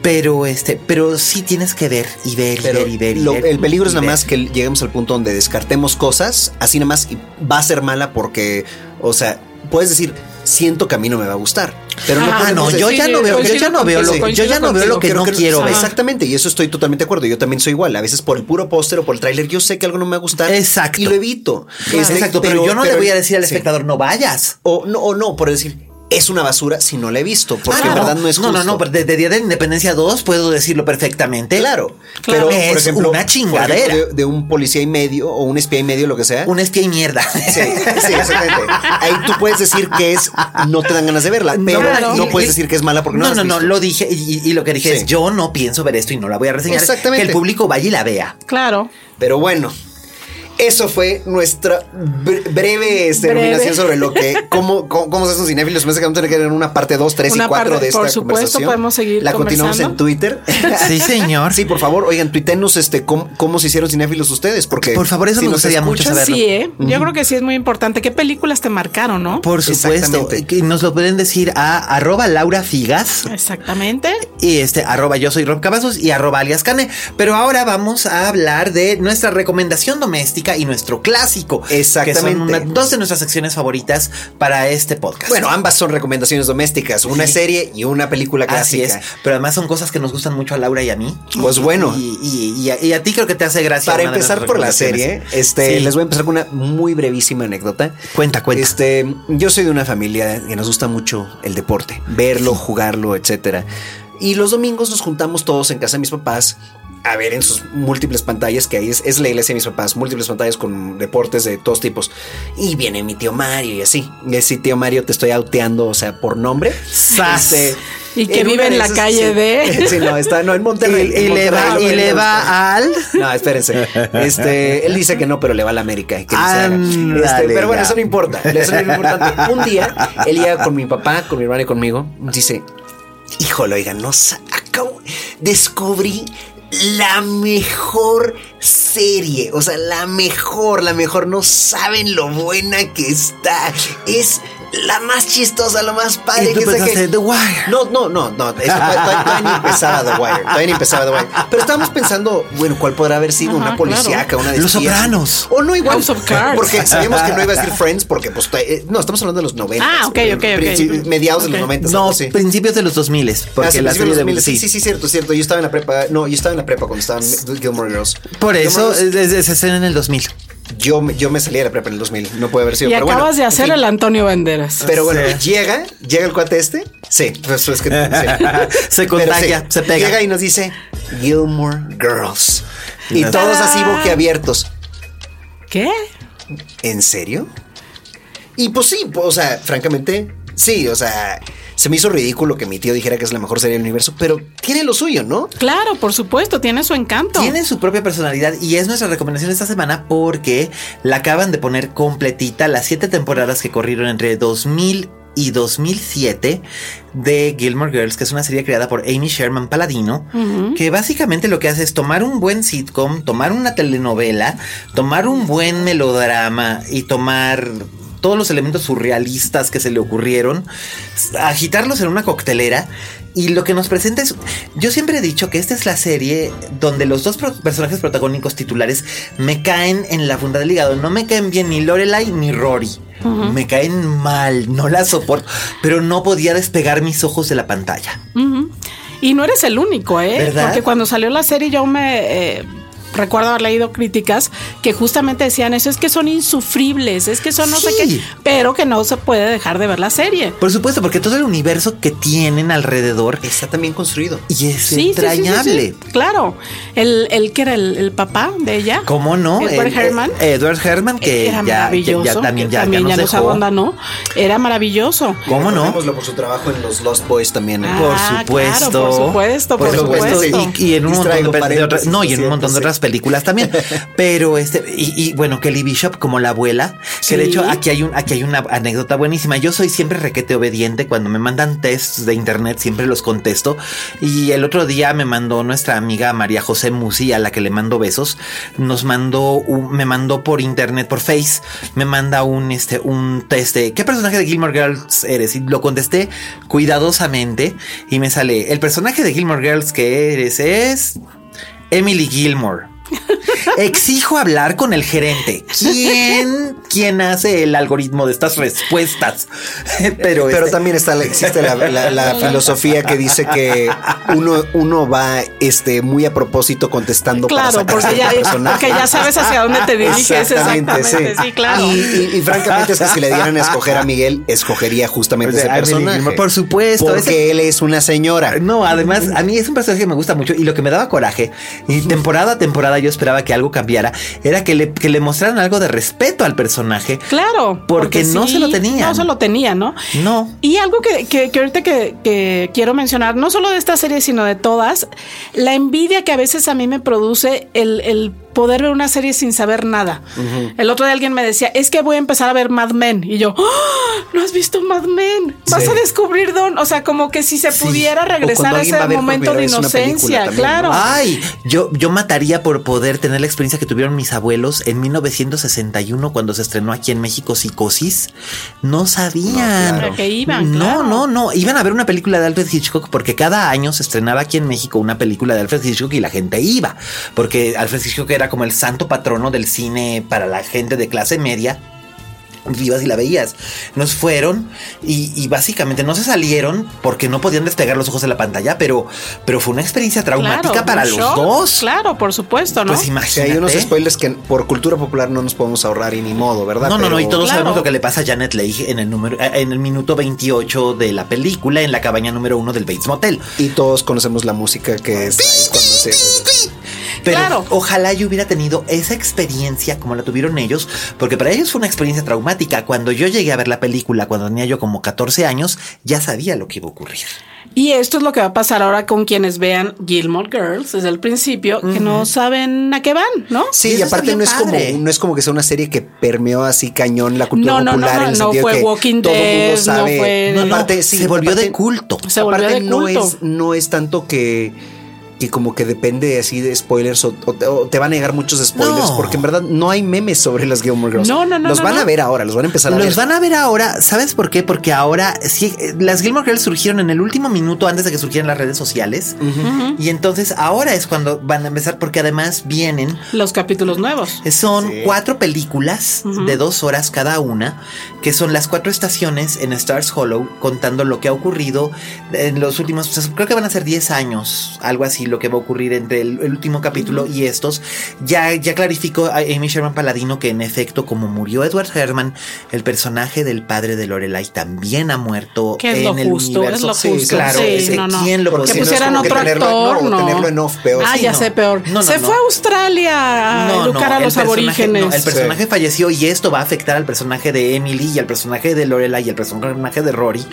Pero este, pero sí tienes que ver y ver y Pero ver y ver. y lo- ver el peligro es nada más que lleguemos al punto donde descartemos cosas, así nada más y va a ser mala porque, o sea, puedes decir, siento que a mí no me va a gustar. Pero no Ah, no, yo ya no veo, yo ya no veo lo, yo ya no veo lo que Creo no quiero ver. Exactamente, y eso estoy totalmente de acuerdo. Yo también soy igual. A veces por el puro póster o por el tráiler, yo sé que algo no me va a gustar. Exacto. Y lo evito. Este, Exacto, pero, yo no le voy a decir al sí. espectador, no vayas. O no, o no, por decir, es una basura si no la he visto. Porque Ah, en verdad no es No, justo. no, no, pero desde Día de la Independencia 2 puedo decirlo perfectamente. Claro, Claro. pero Es por ejemplo, una chingadera. ejemplo, de, de un policía y medio o un espía y medio, lo que sea. Un espía y mierda. *laughs* Sí, sí, exactamente. Ahí tú puedes decir que es, no te dan ganas de verla, pero no puedes y- decir que es mala porque no, No, la no, has no, visto. lo dije y, y lo que dije Sí. es yo no pienso ver esto y no la voy a reseñar. Exactamente. Que el público vaya y la vea. Claro. Pero bueno, eso fue nuestra bre- breve este, Breve. iluminación sobre lo que, *laughs* cómo, cómo, cómo se hacen cinéfilos. Me parece que vamos a tener que ir en una parte 2, 3 y Una 4 parte- de esta por supuesto, conversación. podemos seguir La continuamos en. Twitter. *laughs* Sí, señor. Sí, por favor, oigan, tuitenos este, cómo, cómo se hicieron cinéfilos ustedes, porque Por favor, eso me nos gustaría mucho saberlo. Sí, ¿eh? Yo creo que sí es muy importante. ¿Qué películas te marcaron, no? Por supuesto. Que nos lo pueden decir a arroba Laura Figas. Exactamente. Y este, arroba yo soy Rob Cavazos y arroba alias Cane. Pero ahora vamos a hablar de nuestra recomendación doméstica y nuestro clásico. Exactamente. Que son una- dos de nuestras secciones favoritas para este podcast. Bueno, ambas son recomendaciones domésticas, una Sí. serie y una película Así clásica. es. Pero además son cosas que nos gustan mucho a Laura y a mí. Pues bueno. Y, y- y a, y a ti creo que te hace gracia. Para empezar por la serie, este, Sí. les voy a empezar con una muy brevísima anécdota. Cuenta, cuenta. Este, yo soy de una familia que nos gusta mucho el deporte, verlo, jugarlo, etcétera. Y los domingos nos juntamos todos en casa de mis papás a ver en sus múltiples pantallas, que ahí es, es la iglesia de mis papás, múltiples pantallas con deportes de todos tipos. Y viene mi tío Mario y así. Y así, tío Mario, te estoy auteando, o sea, por nombre. Sas. Este, Y que vive en la calle sí. de- *laughs* Sí, no, está no, en Monterrey. y en le va, y le está. va al. No, espérense. Este, *laughs* él dice que no, pero le va a la América. que Este, pero bueno, eso no importa. Eso no es importante. Un día, él llega con mi papá, con mi hermano y conmigo. Dice: Híjole, oigan, no sa- acabo. Descubrí la mejor serie. O sea, la mejor, la mejor. No saben lo buena que está. Es la más chistosa, la más padre Y tú que pensaste, The Wire. No, no, no, no. Eso, todavía, ni *laughs* empezaba The Wire. Todavía ni empezaba The Wire. Pero estábamos pensando, bueno, ¿cuál podrá haber sido? Ajá, una policíaca, una de Los? Sopranos. O no, igual. House of Cards. Porque sabíamos que no iba a decir *laughs* Friends, porque pues. eh, No, estamos hablando de los 90. Ah, ok, ok, ok. Mediados de Ok. los 90. No, así. principios de los 2000 Ah, porque sí, la principios de serie los de 2000. Sí, sí, sí, cierto, cierto. Yo estaba en la prepa. No, yo estaba en la prepa cuando estaban Gilmore Girls. Por eso Gilmore Girls- se estrena en el 2000. Yo, me- yo me salí de la prepa en el 2000, no puede haber sido. Y pero acabas bueno, de en hacer fin. el Antonio Banderas. Pero bueno, llega, llega el cuate este. Sí, pues es que sí. *laughs* Se contagia, sí, se pega. Llega y nos dice Gilmore Girls. Y todos así boquiabiertos. ¿Qué? ¿En serio? Y pues sí, o sea, francamente, sí, o sea, se me hizo ridículo que mi tío dijera que es la mejor serie del universo, pero tiene lo suyo, ¿no? Claro, por supuesto, tiene su encanto. Tiene su propia personalidad y es nuestra recomendación esta semana porque la acaban de poner completita las siete temporadas que corrieron entre 2000 y 2007 de Gilmore Girls, que es una serie creada por Amy Sherman Paladino, que básicamente lo que hace es tomar un buen sitcom, tomar una telenovela, tomar un buen melodrama y tomar todos los elementos surrealistas que se le ocurrieron, agitarlos en una coctelera y lo que nos presenta es, yo siempre he dicho que esta es la serie donde los dos pro- personajes protagónicos titulares me caen en la funda del hígado, no me caen bien ni Lorelai ni Rory. Me caen mal, no la soporto, pero no podía despegar mis ojos de la pantalla. Y no eres el único, ¿eh? ¿Verdad? Porque cuando salió la serie yo me... eh, Recuerdo haber leído críticas que justamente decían eso, es que son insufribles, es que son no sé qué, pero que no se puede dejar de ver la serie. Por supuesto, porque todo el universo que tienen alrededor Está también construido. y es Sí, sí, sí, sí, entrañable. sí. Claro, el, el que era el, el papá de ella. ¿Cómo no? Edward El- Herman. Edward Herman, que era ya, maravilloso. ya también ya, también ya ya nos dejó. abandonó. Era maravilloso. ¿Cómo no? Por su trabajo en los Lost Boys también. ¿eh? Ah, Por claro, supuesto. por supuesto, por supuesto. Y, y en un montón de, de otras, no, y en un montón de otras películas también. *laughs* Pero este, y, y bueno, Kelly Bishop como la abuela, que de hecho aquí hay un, aquí hay una anécdota buenísima. Yo soy siempre requete obediente. Cuando me mandan tests de internet, siempre los contesto. Y el otro día me mandó nuestra amiga María José Musi, a la que le mando besos, nos mandó, un- me mandó por internet, por Face, me manda un, este, un test de ¿qué personaje de Gilmore Girls eres? Y lo contesté cuidadosamente y me sale, el personaje de Gilmore Girls que eres es Emily Gilmore. Exijo hablar con el gerente. ¿Quién, quién hace el algoritmo de estas respuestas? *laughs* Pero, Pero este- también está, la- existe la, la- la *laughs* filosofía que dice que uno, uno va este, muy a propósito contestando para Claro, sacar porque ya, porque ya sabes hacia dónde te diriges. Exactamente, sí, claro. Y, y- y francamente es que si le dieran a escoger a Miguel, escogería justamente O sea, ese personaje. Por supuesto, Porque ese- él es una señora. No, además, a mí es un personaje que me gusta mucho y lo que me daba coraje, y temporada a temporada yo esperaba que algo cambiara, era que le, que le mostraran algo de respeto al personaje. Claro. Porque no se lo tenían. No se lo tenía, ¿no? No. Y algo que, que, que ahorita que, que quiero mencionar, no solo de esta serie, sino de todas, la envidia que a veces a mí me produce el, el poder ver una serie sin saber nada. El otro día alguien me decía, es que voy a empezar a ver Mad Men. Y yo, ¡Ah! ¿no has visto Mad Men? Vas Sí. a descubrir Don. O sea, como que si se pudiera regresar a ese a momento de inocencia. también, claro. ¿no? Ay, yo, yo mataría por poder tener la experiencia que tuvieron mis abuelos en 1961 cuando se estrenó aquí en México Psicosis. No sabían. No, claro. Que iban, No, no, no. Iban a ver una película de Alfred Hitchcock porque cada año se estrenaba aquí en México una película de Alfred Hitchcock y la gente iba. Porque Alfred Hitchcock era como el santo patrono del cine para la gente de clase media. Vivas y la veías. Nos fueron y, y básicamente no se salieron porque no podían despegar los ojos de la pantalla, pero, pero fue una experiencia traumática Claro, para los shock. dos. Claro, por supuesto, ¿no? Pues Sí, imagínate. hay unos spoilers que por cultura popular no nos podemos ahorrar y ni modo, ¿verdad? No, no, no, y Pero- todos Claro. sabemos lo que le pasa a Janet Leigh en el número, eh, en el minuto 28 de la película, en la cabaña número uno del Bates Motel. Y todos conocemos la música que es ahí cuando se... Pero Claro. ojalá yo hubiera tenido esa experiencia como la tuvieron ellos, porque para ellos fue una experiencia traumática. Cuando yo llegué a ver la película, cuando tenía yo como 14 años, ya sabía lo que iba a ocurrir. Y esto es lo que va a pasar ahora con quienes vean Gilmore Girls desde el principio, que no saben a qué van, ¿no? Sí, Y aparte no es, como, no es como que sea una serie que permeó así cañón la cultura No, no, no, popular no, en el no sentido fue que Walking todo el mundo Dead, no sabe. fue- No, no, aparte, sí, se volvió aparte- de culto. Se volvió aparte de no es, no es tanto que, que como que depende así de spoilers o, o te- o te va a negar muchos spoilers, No. porque en verdad no hay memes sobre las Gilmore Girls. No, no, no, Los no, van no. a ver ahora, los van a empezar a ver. Los van a ver ahora, ¿sabes por qué? Porque ahora sí, eh, las Gilmore Girls surgieron en el último minuto antes de que surgieran las redes sociales. Y entonces ahora es cuando van a empezar, porque además vienen Los capítulos nuevos. Son Sí. cuatro películas de dos horas cada una, que son las cuatro estaciones en Stars Hollow, contando lo que ha ocurrido en los últimos, pues, creo que van a ser 10 años, algo así, lo que va a ocurrir entre el, el último capítulo y estos. Ya, ya clarificó a Amy Sherman Paladino que en efecto, como murió Edward Herman, el personaje del padre de Lorelai también ha muerto Que es en lo el justo, universo. es lo Sí, justo. claro, Sí, ese, no, no. ¿quién lo Que es pusieran otro tenerlo- actor, no, no. tenerlo en off, peor. Ah, Sí, ya no. sé, peor. No, no, Se no. fue a Australia a educar a los aborígenes. no, el personaje falleció y esto va a afectar al personaje de Emily y al personaje de Lorelai y al personaje de Rory.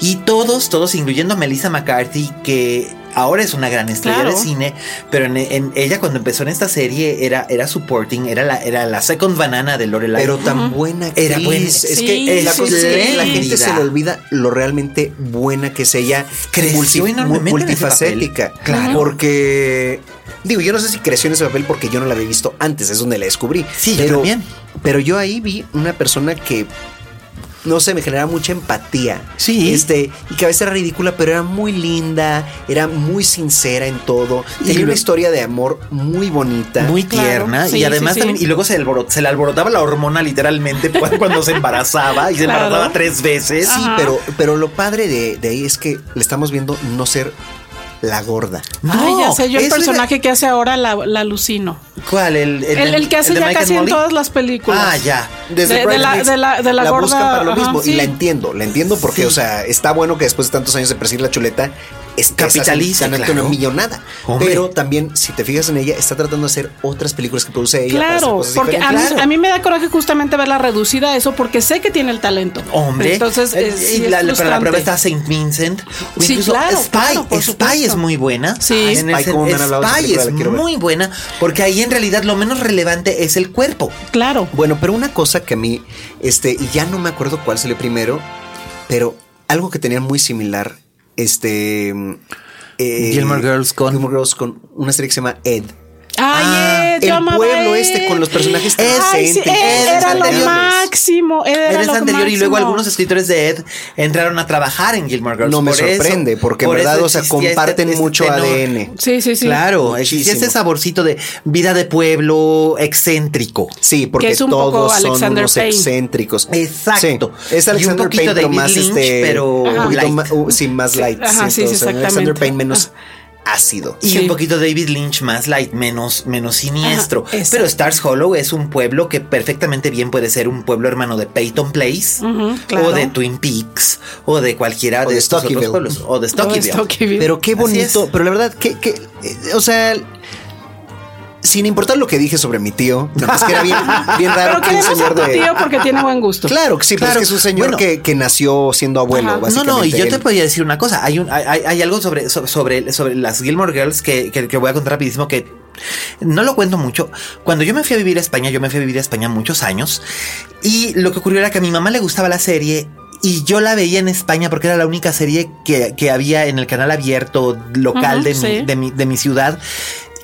Y todos, todos, incluyendo a Melissa McCarthy, que ahora es una gran estrella Claro. de cine, pero en, en- ella cuando empezó en esta serie era, era supporting, era la, era la second banana de Lorelai. Pero tan buena actriz. Era buena. Es Sí, que la sí, cosa es que sí. la gente se le olvida lo realmente buena que es ella. Creció multi- enormemente en ese multifacética. papel. Claro. Porque. Digo, yo no sé si creció en ese papel porque yo no la había visto antes, es donde la descubrí. Sí, yo pero, también. Pero yo ahí vi una persona que. No sé, me generaba mucha empatía. Sí. Este, y que a veces era ridícula, pero era muy linda, era muy sincera en todo. Y Tenía lo- una historia de amor muy bonita. muy Claro, tierna sí, y además sí, sí. también y luego se le, alborot- se le alborotaba la hormona literalmente *laughs* cuando, se embarazaba y se Claro. embarazaba tres veces Sí, pero, pero lo padre de, de ahí es que le estamos viendo no ser la gorda. Ay, ya sé, yo el la- personaje que hace ahora la, la alucino. ¿Cuál? El, El, el que hace ya casi en todas las películas. Ah, ya. Desde de, de la, de la, de la, gorda. buscan para lo ajá, mismo sí. y la entiendo, la entiendo porque, Sí. o sea, está bueno que después de tantos años de perseguir la chuleta estés Capitaliza, ganando claro. una millonada. Hombre. Pero también, si te fijas en ella, está tratando de hacer otras películas que produce ella. para hacer Claro, cosas porque a mí, a mí me da coraje justamente verla reducida a eso porque sé que tiene el talento. Hombre, Entonces, Eh, es, y sí es la, pero la prueba está Saint Vincent. O Sí, incluso claro, Spy. claro, Spy supuesto. es muy buena. Sí. En Spy, el- ¿cómo me han hablado de esa Spy es muy buena porque ahí en realidad lo menos relevante es el cuerpo. Claro. Bueno, pero una cosa que a mí, este, y ya no me acuerdo cuál salió primero, pero algo que tenían muy similar, este... eh, Gilmore Girls con- Gilmore Girls con una serie que se llama Ed. Ay, Ed, el pueblo este con los personajes Ay, sí, Ed Ed era lo máximo. Ed era Ed lo anterior y luego algunos escritores de Ed entraron a trabajar en Gilmore Girls. No me Por eso- sorprende, porque en por verdad, o sea, existía comparten este- mucho este tenor. ADN. Sí, sí, sí. Claro, existía ese saborcito de vida de pueblo excéntrico. Sí, porque Que es un poco todos son Alexander unos Payne. excéntricos. Exacto. Sí, es Alexander Payne, más Lynch, este, pero un poquito más, uh, sí, más light. Ajá, sí, Alexander. Payne menos ácido. Y Sí. un poquito David Lynch más light, menos, menos siniestro. Ajá. Pero Stars Hollow es un pueblo que perfectamente bien puede ser un pueblo hermano de Peyton Place, claro. o de Twin Peaks, o de cualquiera O de, de estos otros pueblos, o de Stockyville. Pero qué bonito, es. pero la verdad, que, que eh, o sea, sin importar lo que dije sobre mi tío, más que era bien, *laughs* bien raro Pero que un señor a tu de... tío porque tiene buen gusto. Claro que sí, pero Claro. es que es un señor Bueno. que, que nació siendo abuelo, Ajá. No, básicamente. no, y yo te podría decir una cosa. Hay un, hay, hay algo sobre, so- sobre, sobre las Gilmore Girls que, que, que voy a contar rapidísimo que no lo cuento mucho. Cuando yo me fui a vivir a España, yo me fui a vivir a España muchos años. Y lo que ocurrió era que a mi mamá le gustaba la serie. Y yo la veía en España porque era la única serie que, que había en el canal abierto local de, mi, de, mi, de mi ciudad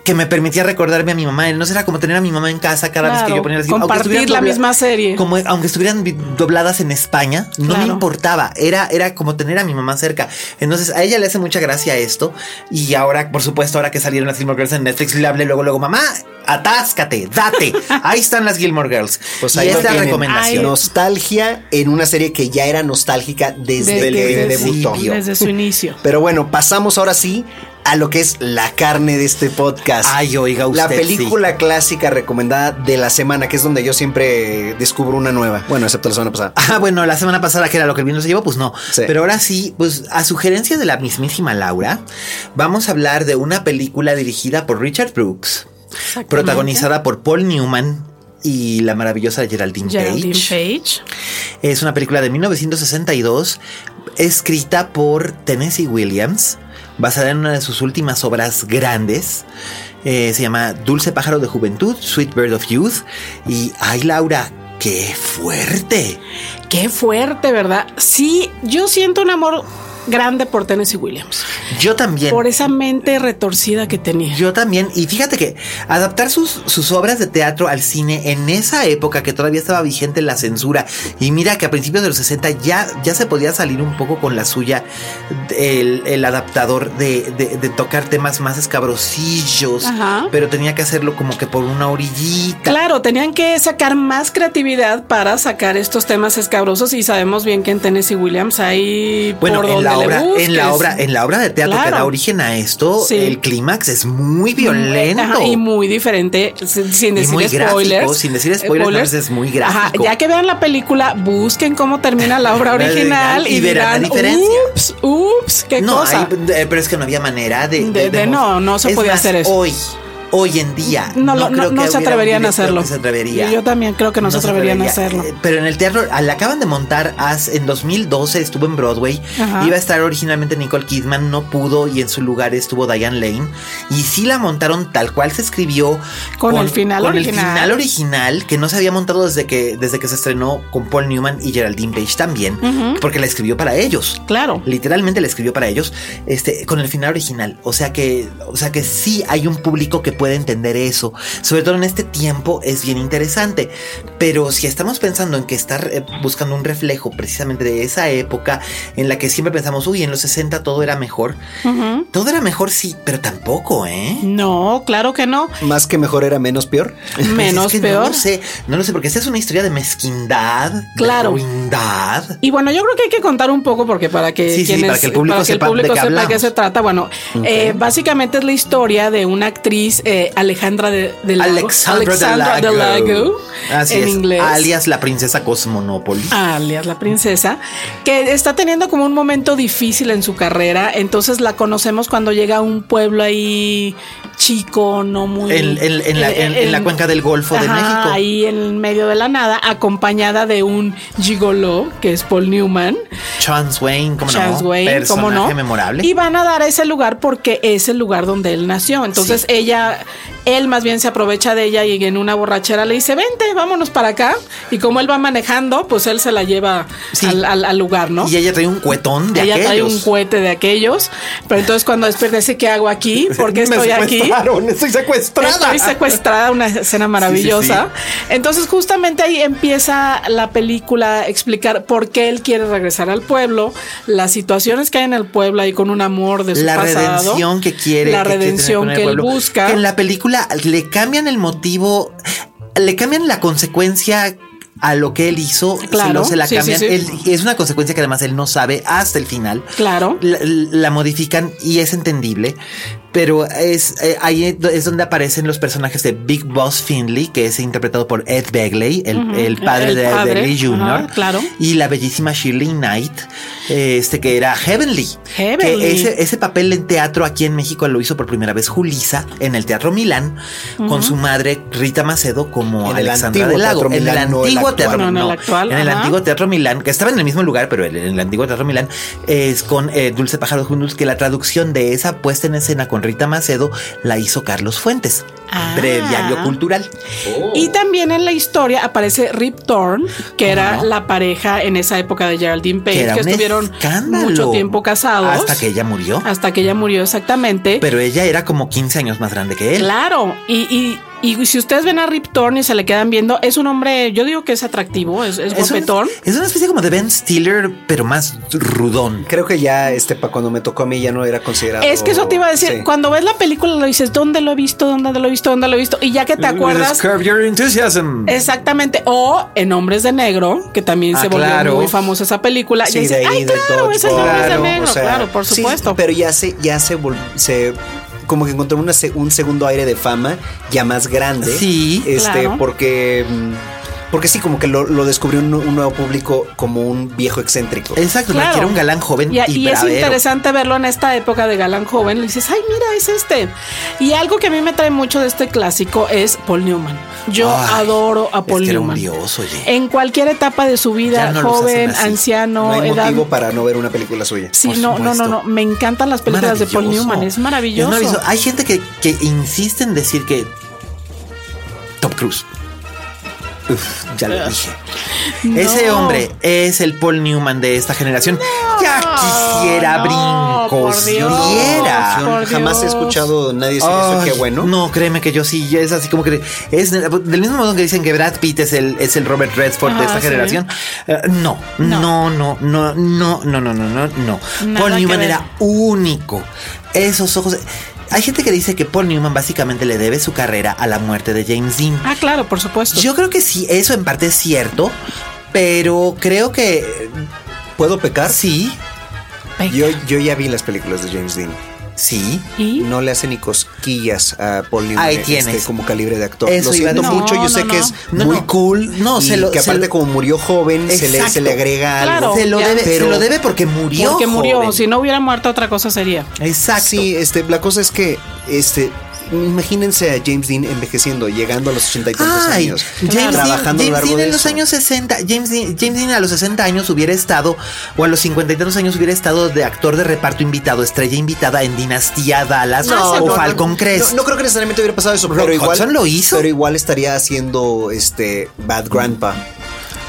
que me permitía recordarme a mi mamá. No era como tener a mi mamá en casa cada vez que yo ponía las compartir la misma serie. Como aunque estuvieran vi- dobladas en España, no me importaba. Era, era como tener a mi mamá cerca. Entonces a ella le hace mucha gracia esto. Y ahora, por supuesto, ahora que salieron las Gilmore Girls en Netflix, le hablé luego, luego, mamá, atáscate, date. *laughs* Ahí están las Gilmore Girls. Pues y ahí lo es la tienen. recomendación. Nostalgia en una serie que ya era nostálgica desde Desde- que desde- debutó. Desde su *laughs* inicio. Pero bueno, pasamos ahora sí a lo que es la carne de este podcast. Ay, oiga usted. La película clásica recomendada de la semana, que es donde yo siempre descubro una nueva. Bueno, excepto la semana pasada. Ah, bueno, la semana pasada que era lo que el vino se llevó, pues no. Sí. Pero ahora sí, pues a sugerencia de la mismísima Laura, vamos a hablar de una película dirigida por Richard Brooks, protagonizada por Paul Newman y la maravillosa Geraldine, Geraldine Page. Page. Es una película de 1962 escrita por Tennessee Williams, basada en una de sus últimas obras grandes. Eh, se llama Dulce Pájaro de Juventud, Sweet Bird of Youth. Y, ay Laura, qué fuerte. Qué fuerte, ¿verdad? Sí, yo siento un amor grande por Tennessee Williams. Yo también. Por esa mente retorcida que tenía. Yo también, y fíjate que adaptar sus, sus obras de teatro al cine en esa época que todavía estaba vigente la censura, y mira que a principios de los 60 ya, ya se podía salir un poco con la suya el, el adaptador de, de- de tocar temas más escabrosillos, Ajá. pero tenía que hacerlo como que por una orillita. Claro, tenían que sacar más creatividad para sacar estos temas escabrosos y sabemos bien que en Tennessee Williams hay Bueno, por en dónde la le obra, en la obra, en la obra de teatro que da origen a esto, Sí. el clímax es muy violento. Ajá, y muy diferente, sin, decir muy gráfico, spoilers. sin decir spoilers, es muy gráfico. ya que vean la película, busquen cómo termina la obra *laughs* original y, y verán la dirán, diferencia. ups, ups, qué no, cosa. hay- eh, pero es que no había manera de. De- de no, no se podía más, hacer eso. Hoy, hoy en día. No, no, creo no se atreverían a hacerlo. se atrevería. Yo también creo que no, se atreverían a atrevería. hacerlo. Eh, Pero en el teatro, la acaban de montar en 2012, estuvo en Broadway. Ajá. Iba a estar originalmente Nicole Kidman, no pudo y en su lugar estuvo Diane Lane. Y sí la montaron tal cual se escribió. Con el final con original. el final original, que no se había montado desde que, desde que se estrenó con Paul Newman y Geraldine Page también, porque la escribió para ellos. Claro. Literalmente la escribió para ellos, este, con el final original. O sea que, o sea que sí hay un público que puede entender eso. Sobre todo en este tiempo es bien interesante. Pero si estamos pensando en que estar eh, buscando un reflejo precisamente de esa época en la que siempre pensamos, uy, en los 60 todo era mejor. Todo era mejor, sí, pero tampoco, ¿eh? No, claro que no. Más que mejor era menos peor. Pues *laughs* Menos es que peor. No lo sé, no lo sé, porque esta es una historia de mezquindad, Claro. de ruindad. Y bueno, yo creo que hay que contar un poco porque para que, Sí, sí, quienes- para que el público sepa de qué sepa de qué se trata. Bueno, eh, básicamente es la historia de una actriz, eh, Alejandra de, de Lago. Alexandra, Alexandra de Lago. Así en es, inglés. alias la princesa Cosmonópolis. alias la princesa, que está teniendo como un momento difícil en su carrera. Entonces la conocemos cuando llega a un pueblo ahí chico, no muy. En- en- en la- en- en la cuenca del Golfo de México. Ahí en medio de la nada, acompañada de un gigolo, que es Paul Newman. Chance Wayne, ¿cómo Charles no? Wayne, ¿cómo no? Memorable. Y van a dar a ese lugar porque es el lugar donde él nació. Entonces ella, él más bien se aprovecha de ella y en una borrachera le dice, vente, vámonos para acá. Y como él va manejando, pues él se la lleva Sí. al, al- al lugar, ¿no? Y ella trae un cuetón de ella trae aquellos. un cohete de aquellos. Pero entonces cuando despierta dice, ¿qué hago aquí? ¿Por qué *laughs* Me estoy aquí? Estoy secuestrada. Estoy secuestrada, una escena maravillosa. Entonces, justamente ahí empieza la película a explicar por qué él quiere regresar al pueblo, las situaciones que hay en el pueblo ahí con un amor de su la pasado. redención que quiere. La redención que él busca. Que en la película le cambian el motivo, le cambian la consecuencia a lo que él hizo, Claro, se, lo- se la sí, sí, cambian. sí. Él- es una consecuencia que además él no sabe hasta el final. Claro. La, la modifican y es entendible. Pero es eh, ahí es donde aparecen los personajes de Big Boss Finley, que es interpretado por Ed Begley, el, el padre El de padre, Begley Jr. claro. Y la bellísima Shirley Knight, este que era Heavenly. Heavenly. Que ese, ese papel en teatro aquí en México lo hizo por primera vez Julisa en el Teatro Milán, con su madre Rita Macedo como En Alexandra del Lago. En el Milán, antiguo actual. teatro No, en el antiguo Teatro Milán, que estaba en el mismo lugar, pero en el antiguo Teatro Milán, es con eh, Dulce Pájaro Juntos, que la traducción de esa puesta en escena con Rita Macedo la hizo Carlos Fuentes, Ah. breviario cultural. Y también en la historia aparece Rip Torn, que era no? la pareja en esa época de Geraldine Page, Que era que un estuvieron escándalo. mucho tiempo casados. Hasta que ella murió. Hasta que ella murió exactamente. Pero ella era como 15 años más grande que él. Claro, y, y, y si ustedes ven a Rip Torn y se le quedan viendo, es un hombre, yo digo que es atractivo, es, es Es, un- es una especie como de Ben Stiller, pero más rudón. Creo que ya este para cuando me tocó a mí ya no era considerado. Es que eso te iba a decir, Sí. cuando ves la película lo dices, ¿dónde lo he visto? ¿Dónde lo he visto? ¿Dónde lo he visto? Y ya que te acuerdas... Your Enthusiasm. Exactamente, o en Hombres de Negro, que también Ah, se volvió claro. muy famosa esa película. Sí, y dices, de ahí ay, del claro, es el dodgeball, Hombres de Negro, o sea, claro, por sí, supuesto. pero ya se, ya se, vol- se como que encontró una un segundo aire de fama ya más grande. Sí, este, claro. porque mm, porque sí, como que lo, lo descubrió un, un nuevo público como un viejo excéntrico. Exacto, Claro. que era un galán joven Y, y, y es interesante verlo en esta época de galán joven. Le dices, ay, mira, es este. Y algo que a mí me trae mucho de este clásico es Paul Newman. Yo Ay, adoro a es Paul que era un Newman. dios, oye. En cualquier etapa de su vida, no joven, anciano, no hay edad. motivo para no ver una película suya. Sí, no, no, no, no. Me encantan las películas de Paul. Newman. Es maravilloso. maravilloso. Hay gente que, que insiste en decir que Top Cruise. Uf, ya lo dije. Ese hombre es el Paul Newman de esta generación. ya quisiera no, brincos. Dios. por jamás he escuchado nadie decir eso, Ay, qué bueno. No, créeme que yo sí, es así como que es del mismo modo que dicen que Brad Pitt es el, es el Robert Redford de esta sí. generación. Eh, no, no, no, no, no, no, no, no, no. Nada Paul Newman era único. Esos ojos. Hay gente que dice que Paul Newman básicamente le debe su carrera a la muerte de James Dean. Ah, claro, por supuesto. Yo creo que sí, eso en parte es cierto, pero creo que ¿Puedo pecar? sí. Yo, yo ya vi las películas de James Dean. Sí. ¿Y? No le hace ni cosquillas a Paul Newman Ahí este, tienes. como calibre de actor. Eso lo siento mucho, No, yo sé no, que es No, muy no. cool. No, y se lo- que se aparte lo- como murió joven, se le, se le agrega Claro. algo. Se lo, ya. debe, se Pero- lo debe porque murió. Porque murió. joven. Si no hubiera muerto, otra cosa sería. Exacto. Sí, este, la cosa es que, este, imagínense a James Dean envejeciendo, llegando a los ochenta y tantos Ay, años, James Dean, trabajando a lo James largo Dean de en los años 60, James Dean, James Dean a los 60 años hubiera estado, o a los 50 y tantos años hubiera estado de actor de reparto invitado, estrella invitada en Dinastía Dallas No, o no, Falcon Crest. No, no creo que necesariamente hubiera pasado eso, Rock pero igual Hudson lo hizo. Pero igual estaría haciendo este Bad Grandpa.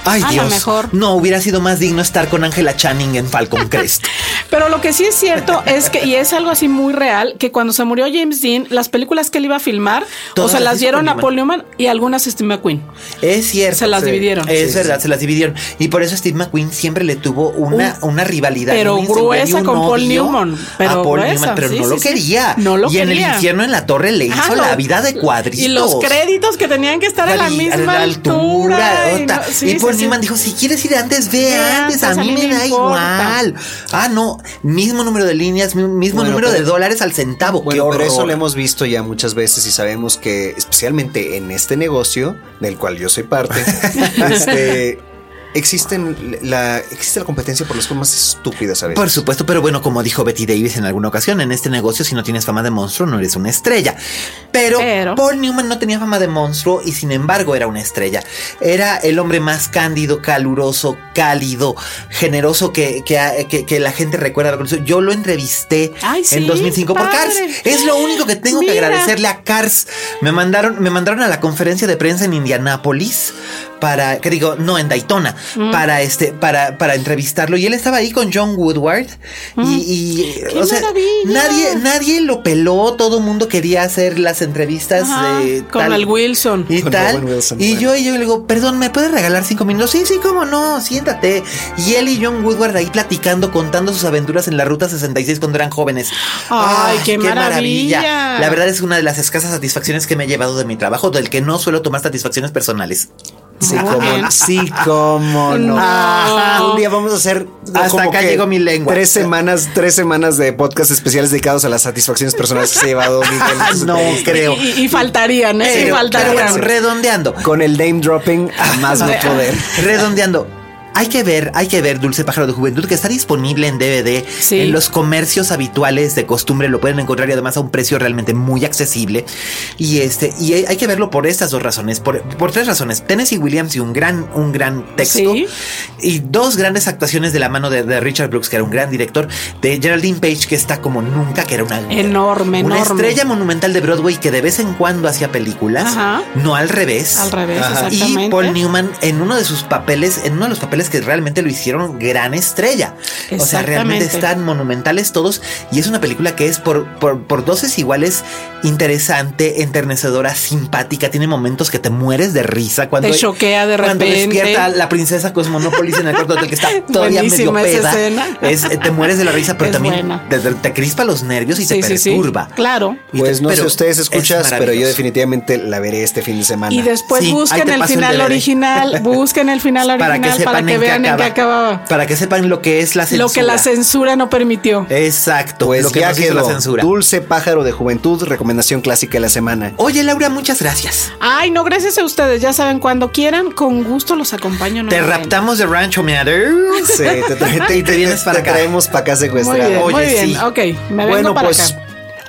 Ay, A lo Dios. mejor. No, hubiera sido más digno estar con Angela Channing en Falcon Crest. *laughs* Pero lo que sí es cierto *laughs* es que, y es algo así muy real, que cuando se murió James Dean, las películas que él iba a filmar, Todas o sea, las dieron a. Paul Newman y algunas a Steve McQueen. Es cierto. Se las Sí. dividieron. Es Sí, verdad, sí. se las dividieron. Y por eso Steve McQueen siempre le tuvo una, una rivalidad. pero un gruesa un con Paul Newman, pero a Paul gruesa, Newman, pero no lo quería. No lo y en el infierno en la torre le hizo Ajá, la lo- vida de cuadritos. Y los créditos que tenían que estar a la misma altura. y ota. no- sí, y sí, Paul. Newman dijo, si quieres ir antes, ve antes, a antes, a mí mí me me da igual. Ah, no, mismo número de líneas, mi- mismo Bueno, número de dólares al centavo. Qué Bueno, pero eso lo hemos visto ya muchas veces y sabemos que, especialmente en este negocio, del cual yo soy parte, *laughs* este, existen la, existe la competencia por las formas estúpidas a veces. Por supuesto, pero bueno, como dijo Betty Davis en alguna ocasión, en este negocio, si no tienes fama de monstruo, no eres una estrella. Pero, Pero- Paul Newman no tenía fama de monstruo y sin embargo era una estrella. Era el hombre más cándido, caluroso, cálido, generoso que, que, que- que la gente recuerda. Yo lo entrevisté Ay, sí, en 2005 por. Cars. Es lo único que tengo que agradecerle a Cars. Me mandaron, me mandaron a la conferencia de prensa en Indianápolis para, que digo, no, en Daytona, Mm. para este, para, para entrevistarlo. Y él estaba ahí con John Woodward. Y, y, Mm. ¡Qué o sea, maravilla! nadie, nadie lo peló. Todo el mundo quería hacer las entrevistas Ajá, de con tal- el Wilson. y Con tal. Wilson, y bueno. yo, y yo le digo, perdón, ¿me puedes regalar cinco minutos? Sí, sí, cómo no, siéntate. Y él y John Woodward ahí platicando, contando sus aventuras en la Ruta 66 cuando eran jóvenes. Ay, qué maravilla. La verdad es una de las escasas satisfacciones que me he llevado de mi trabajo, del que no suelo tomar satisfacciones personales. Sí, bien. sí, cómo *laughs* no. No. Un día vamos a hacer Hasta como acá que llegó mi lengua. Tres semanas, tres semanas de podcast especiales dedicados a las satisfacciones personales que se ha llevado Miguel. *laughs* no creo. Y, y faltarían, ¿eh? Sí, Pero, pero faltarían. bueno, redondeando. Con el name dropping a más no *laughs* poder. Redondeando. Hay que ver, hay que ver Dulce Pájaro de Juventud que está disponible en DVD Sí. en los comercios habituales de costumbre lo pueden encontrar y además a un precio realmente muy accesible y este y hay hay que verlo por estas dos razones por, por tres razones Tennessee Williams y un gran un gran texto Sí. y dos grandes actuaciones de la mano de, de Richard Brooks que era un gran director de Geraldine Page que está como nunca que era una Enorme, una enorme. estrella monumental de Broadway que de vez en cuando hacía películas Ajá. no al revés Al revés, exactamente. Y Paul Newman en uno de sus papeles, en uno de los papeles que realmente lo hicieron gran estrella. O sea, realmente están monumentales todos. Y es una película que es por, por, por dosis iguales interesante, enternecedora, simpática. Tiene momentos que te mueres de risa cuando. Te choquea de Cuando repente. despierta la princesa Cosmonópolis en el cuarto hotel que está *laughs* todavía medio Buenísima esa peda. Es- te mueres de la risa, pero Es también te, te crispa los nervios y Sí, te sí, sí. perturba. Claro. Y Pues te- no sé pero ustedes es escuchas, pero yo definitivamente la veré este fin de semana. Y después busquen el final original, busquen el final original *laughs* para que sepan en qué en acababa. Para que sepan lo que es la censura. Lo que la censura no permitió. Exacto, pues lo que ya nos hizo la censura. Dulce pájaro de juventud, recomendación clásica de la semana. Oye, Laura, muchas gracias. Ay, no, gracias a ustedes. Ya saben, cuando quieran, con gusto los acompaño. Te raptamos de Rancho Meadow. Sí, te, *laughs* te- Y te vienes para te acá. traemos para acá Muy secuestrado. bien, muy Oye, bien. sí. Ok, me vengo Bueno, para pues acá.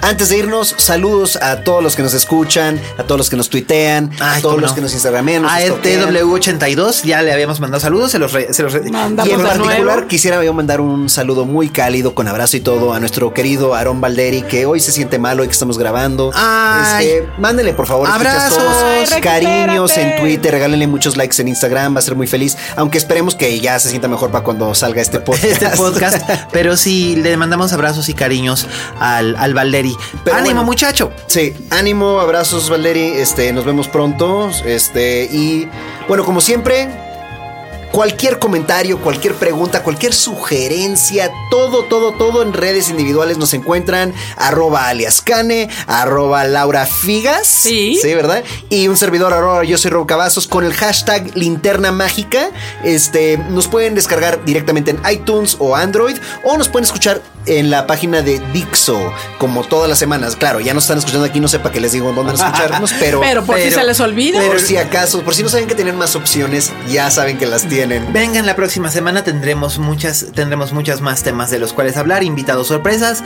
Antes de irnos, saludos a todos los que nos escuchan, a todos los que nos tuitean, a todos los no. que nos instagramean, nos A stalkean. RTW82 ya le habíamos mandado saludos, se los, re- se los re- Y en particular nuevo. quisiera yo mandar un saludo muy cálido, con abrazo y todo, a nuestro querido Aarón Valderi, que hoy se siente malo y que estamos grabando. Ay. Este, mándele por favor escuchas Abrazos. todos, Ay, cariños en. Twitter, regálenle muchos likes en Instagram, va a ser muy feliz, aunque esperemos que ya se sienta mejor para cuando salga este *laughs* podcast. este podcast. Pero sí, le mandamos abrazos y cariños al, al Valeri. Pero Ánimo, bueno. muchacho. Sí, ánimo, abrazos Valderi, este, nos vemos pronto, este, y bueno, como siempre, cualquier comentario, cualquier pregunta, cualquier sugerencia, todo, todo, todo en redes individuales nos encuentran arroba aliascane, arroba Laura Figas. Sí. Sí, ¿verdad? Y un servidor arroba yo soy Rob Cavazos con el hashtag linterna mágica. Este, nos pueden descargar directamente en iTunes o Android o nos pueden escuchar en la página de Dixo, como todas las semanas. Claro, ya nos están escuchando aquí, no sé para qué les digo dónde *laughs* escucharnos, pero. Pero por si se les olvida. Por si acaso, por si no saben que tienen más opciones, ya saben que las tienen. Vengan la próxima semana tendremos muchas tendremos muchos más temas de los cuales hablar, invitados sorpresas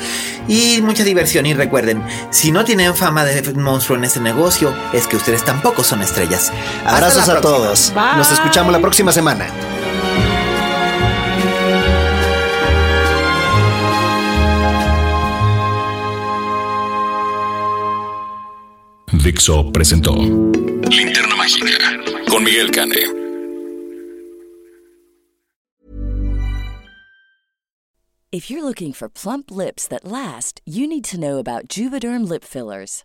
y mucha diversión y recuerden, si no tienen fama de monstruo en este negocio, es que ustedes tampoco son estrellas. Abrazos a próxima. todos. Bye. Nos escuchamos la próxima semana. Dixo presentó Linterna Mágica con Miguel Cane. If you're looking for plump lips that last, you need to know about Juvederm lip fillers.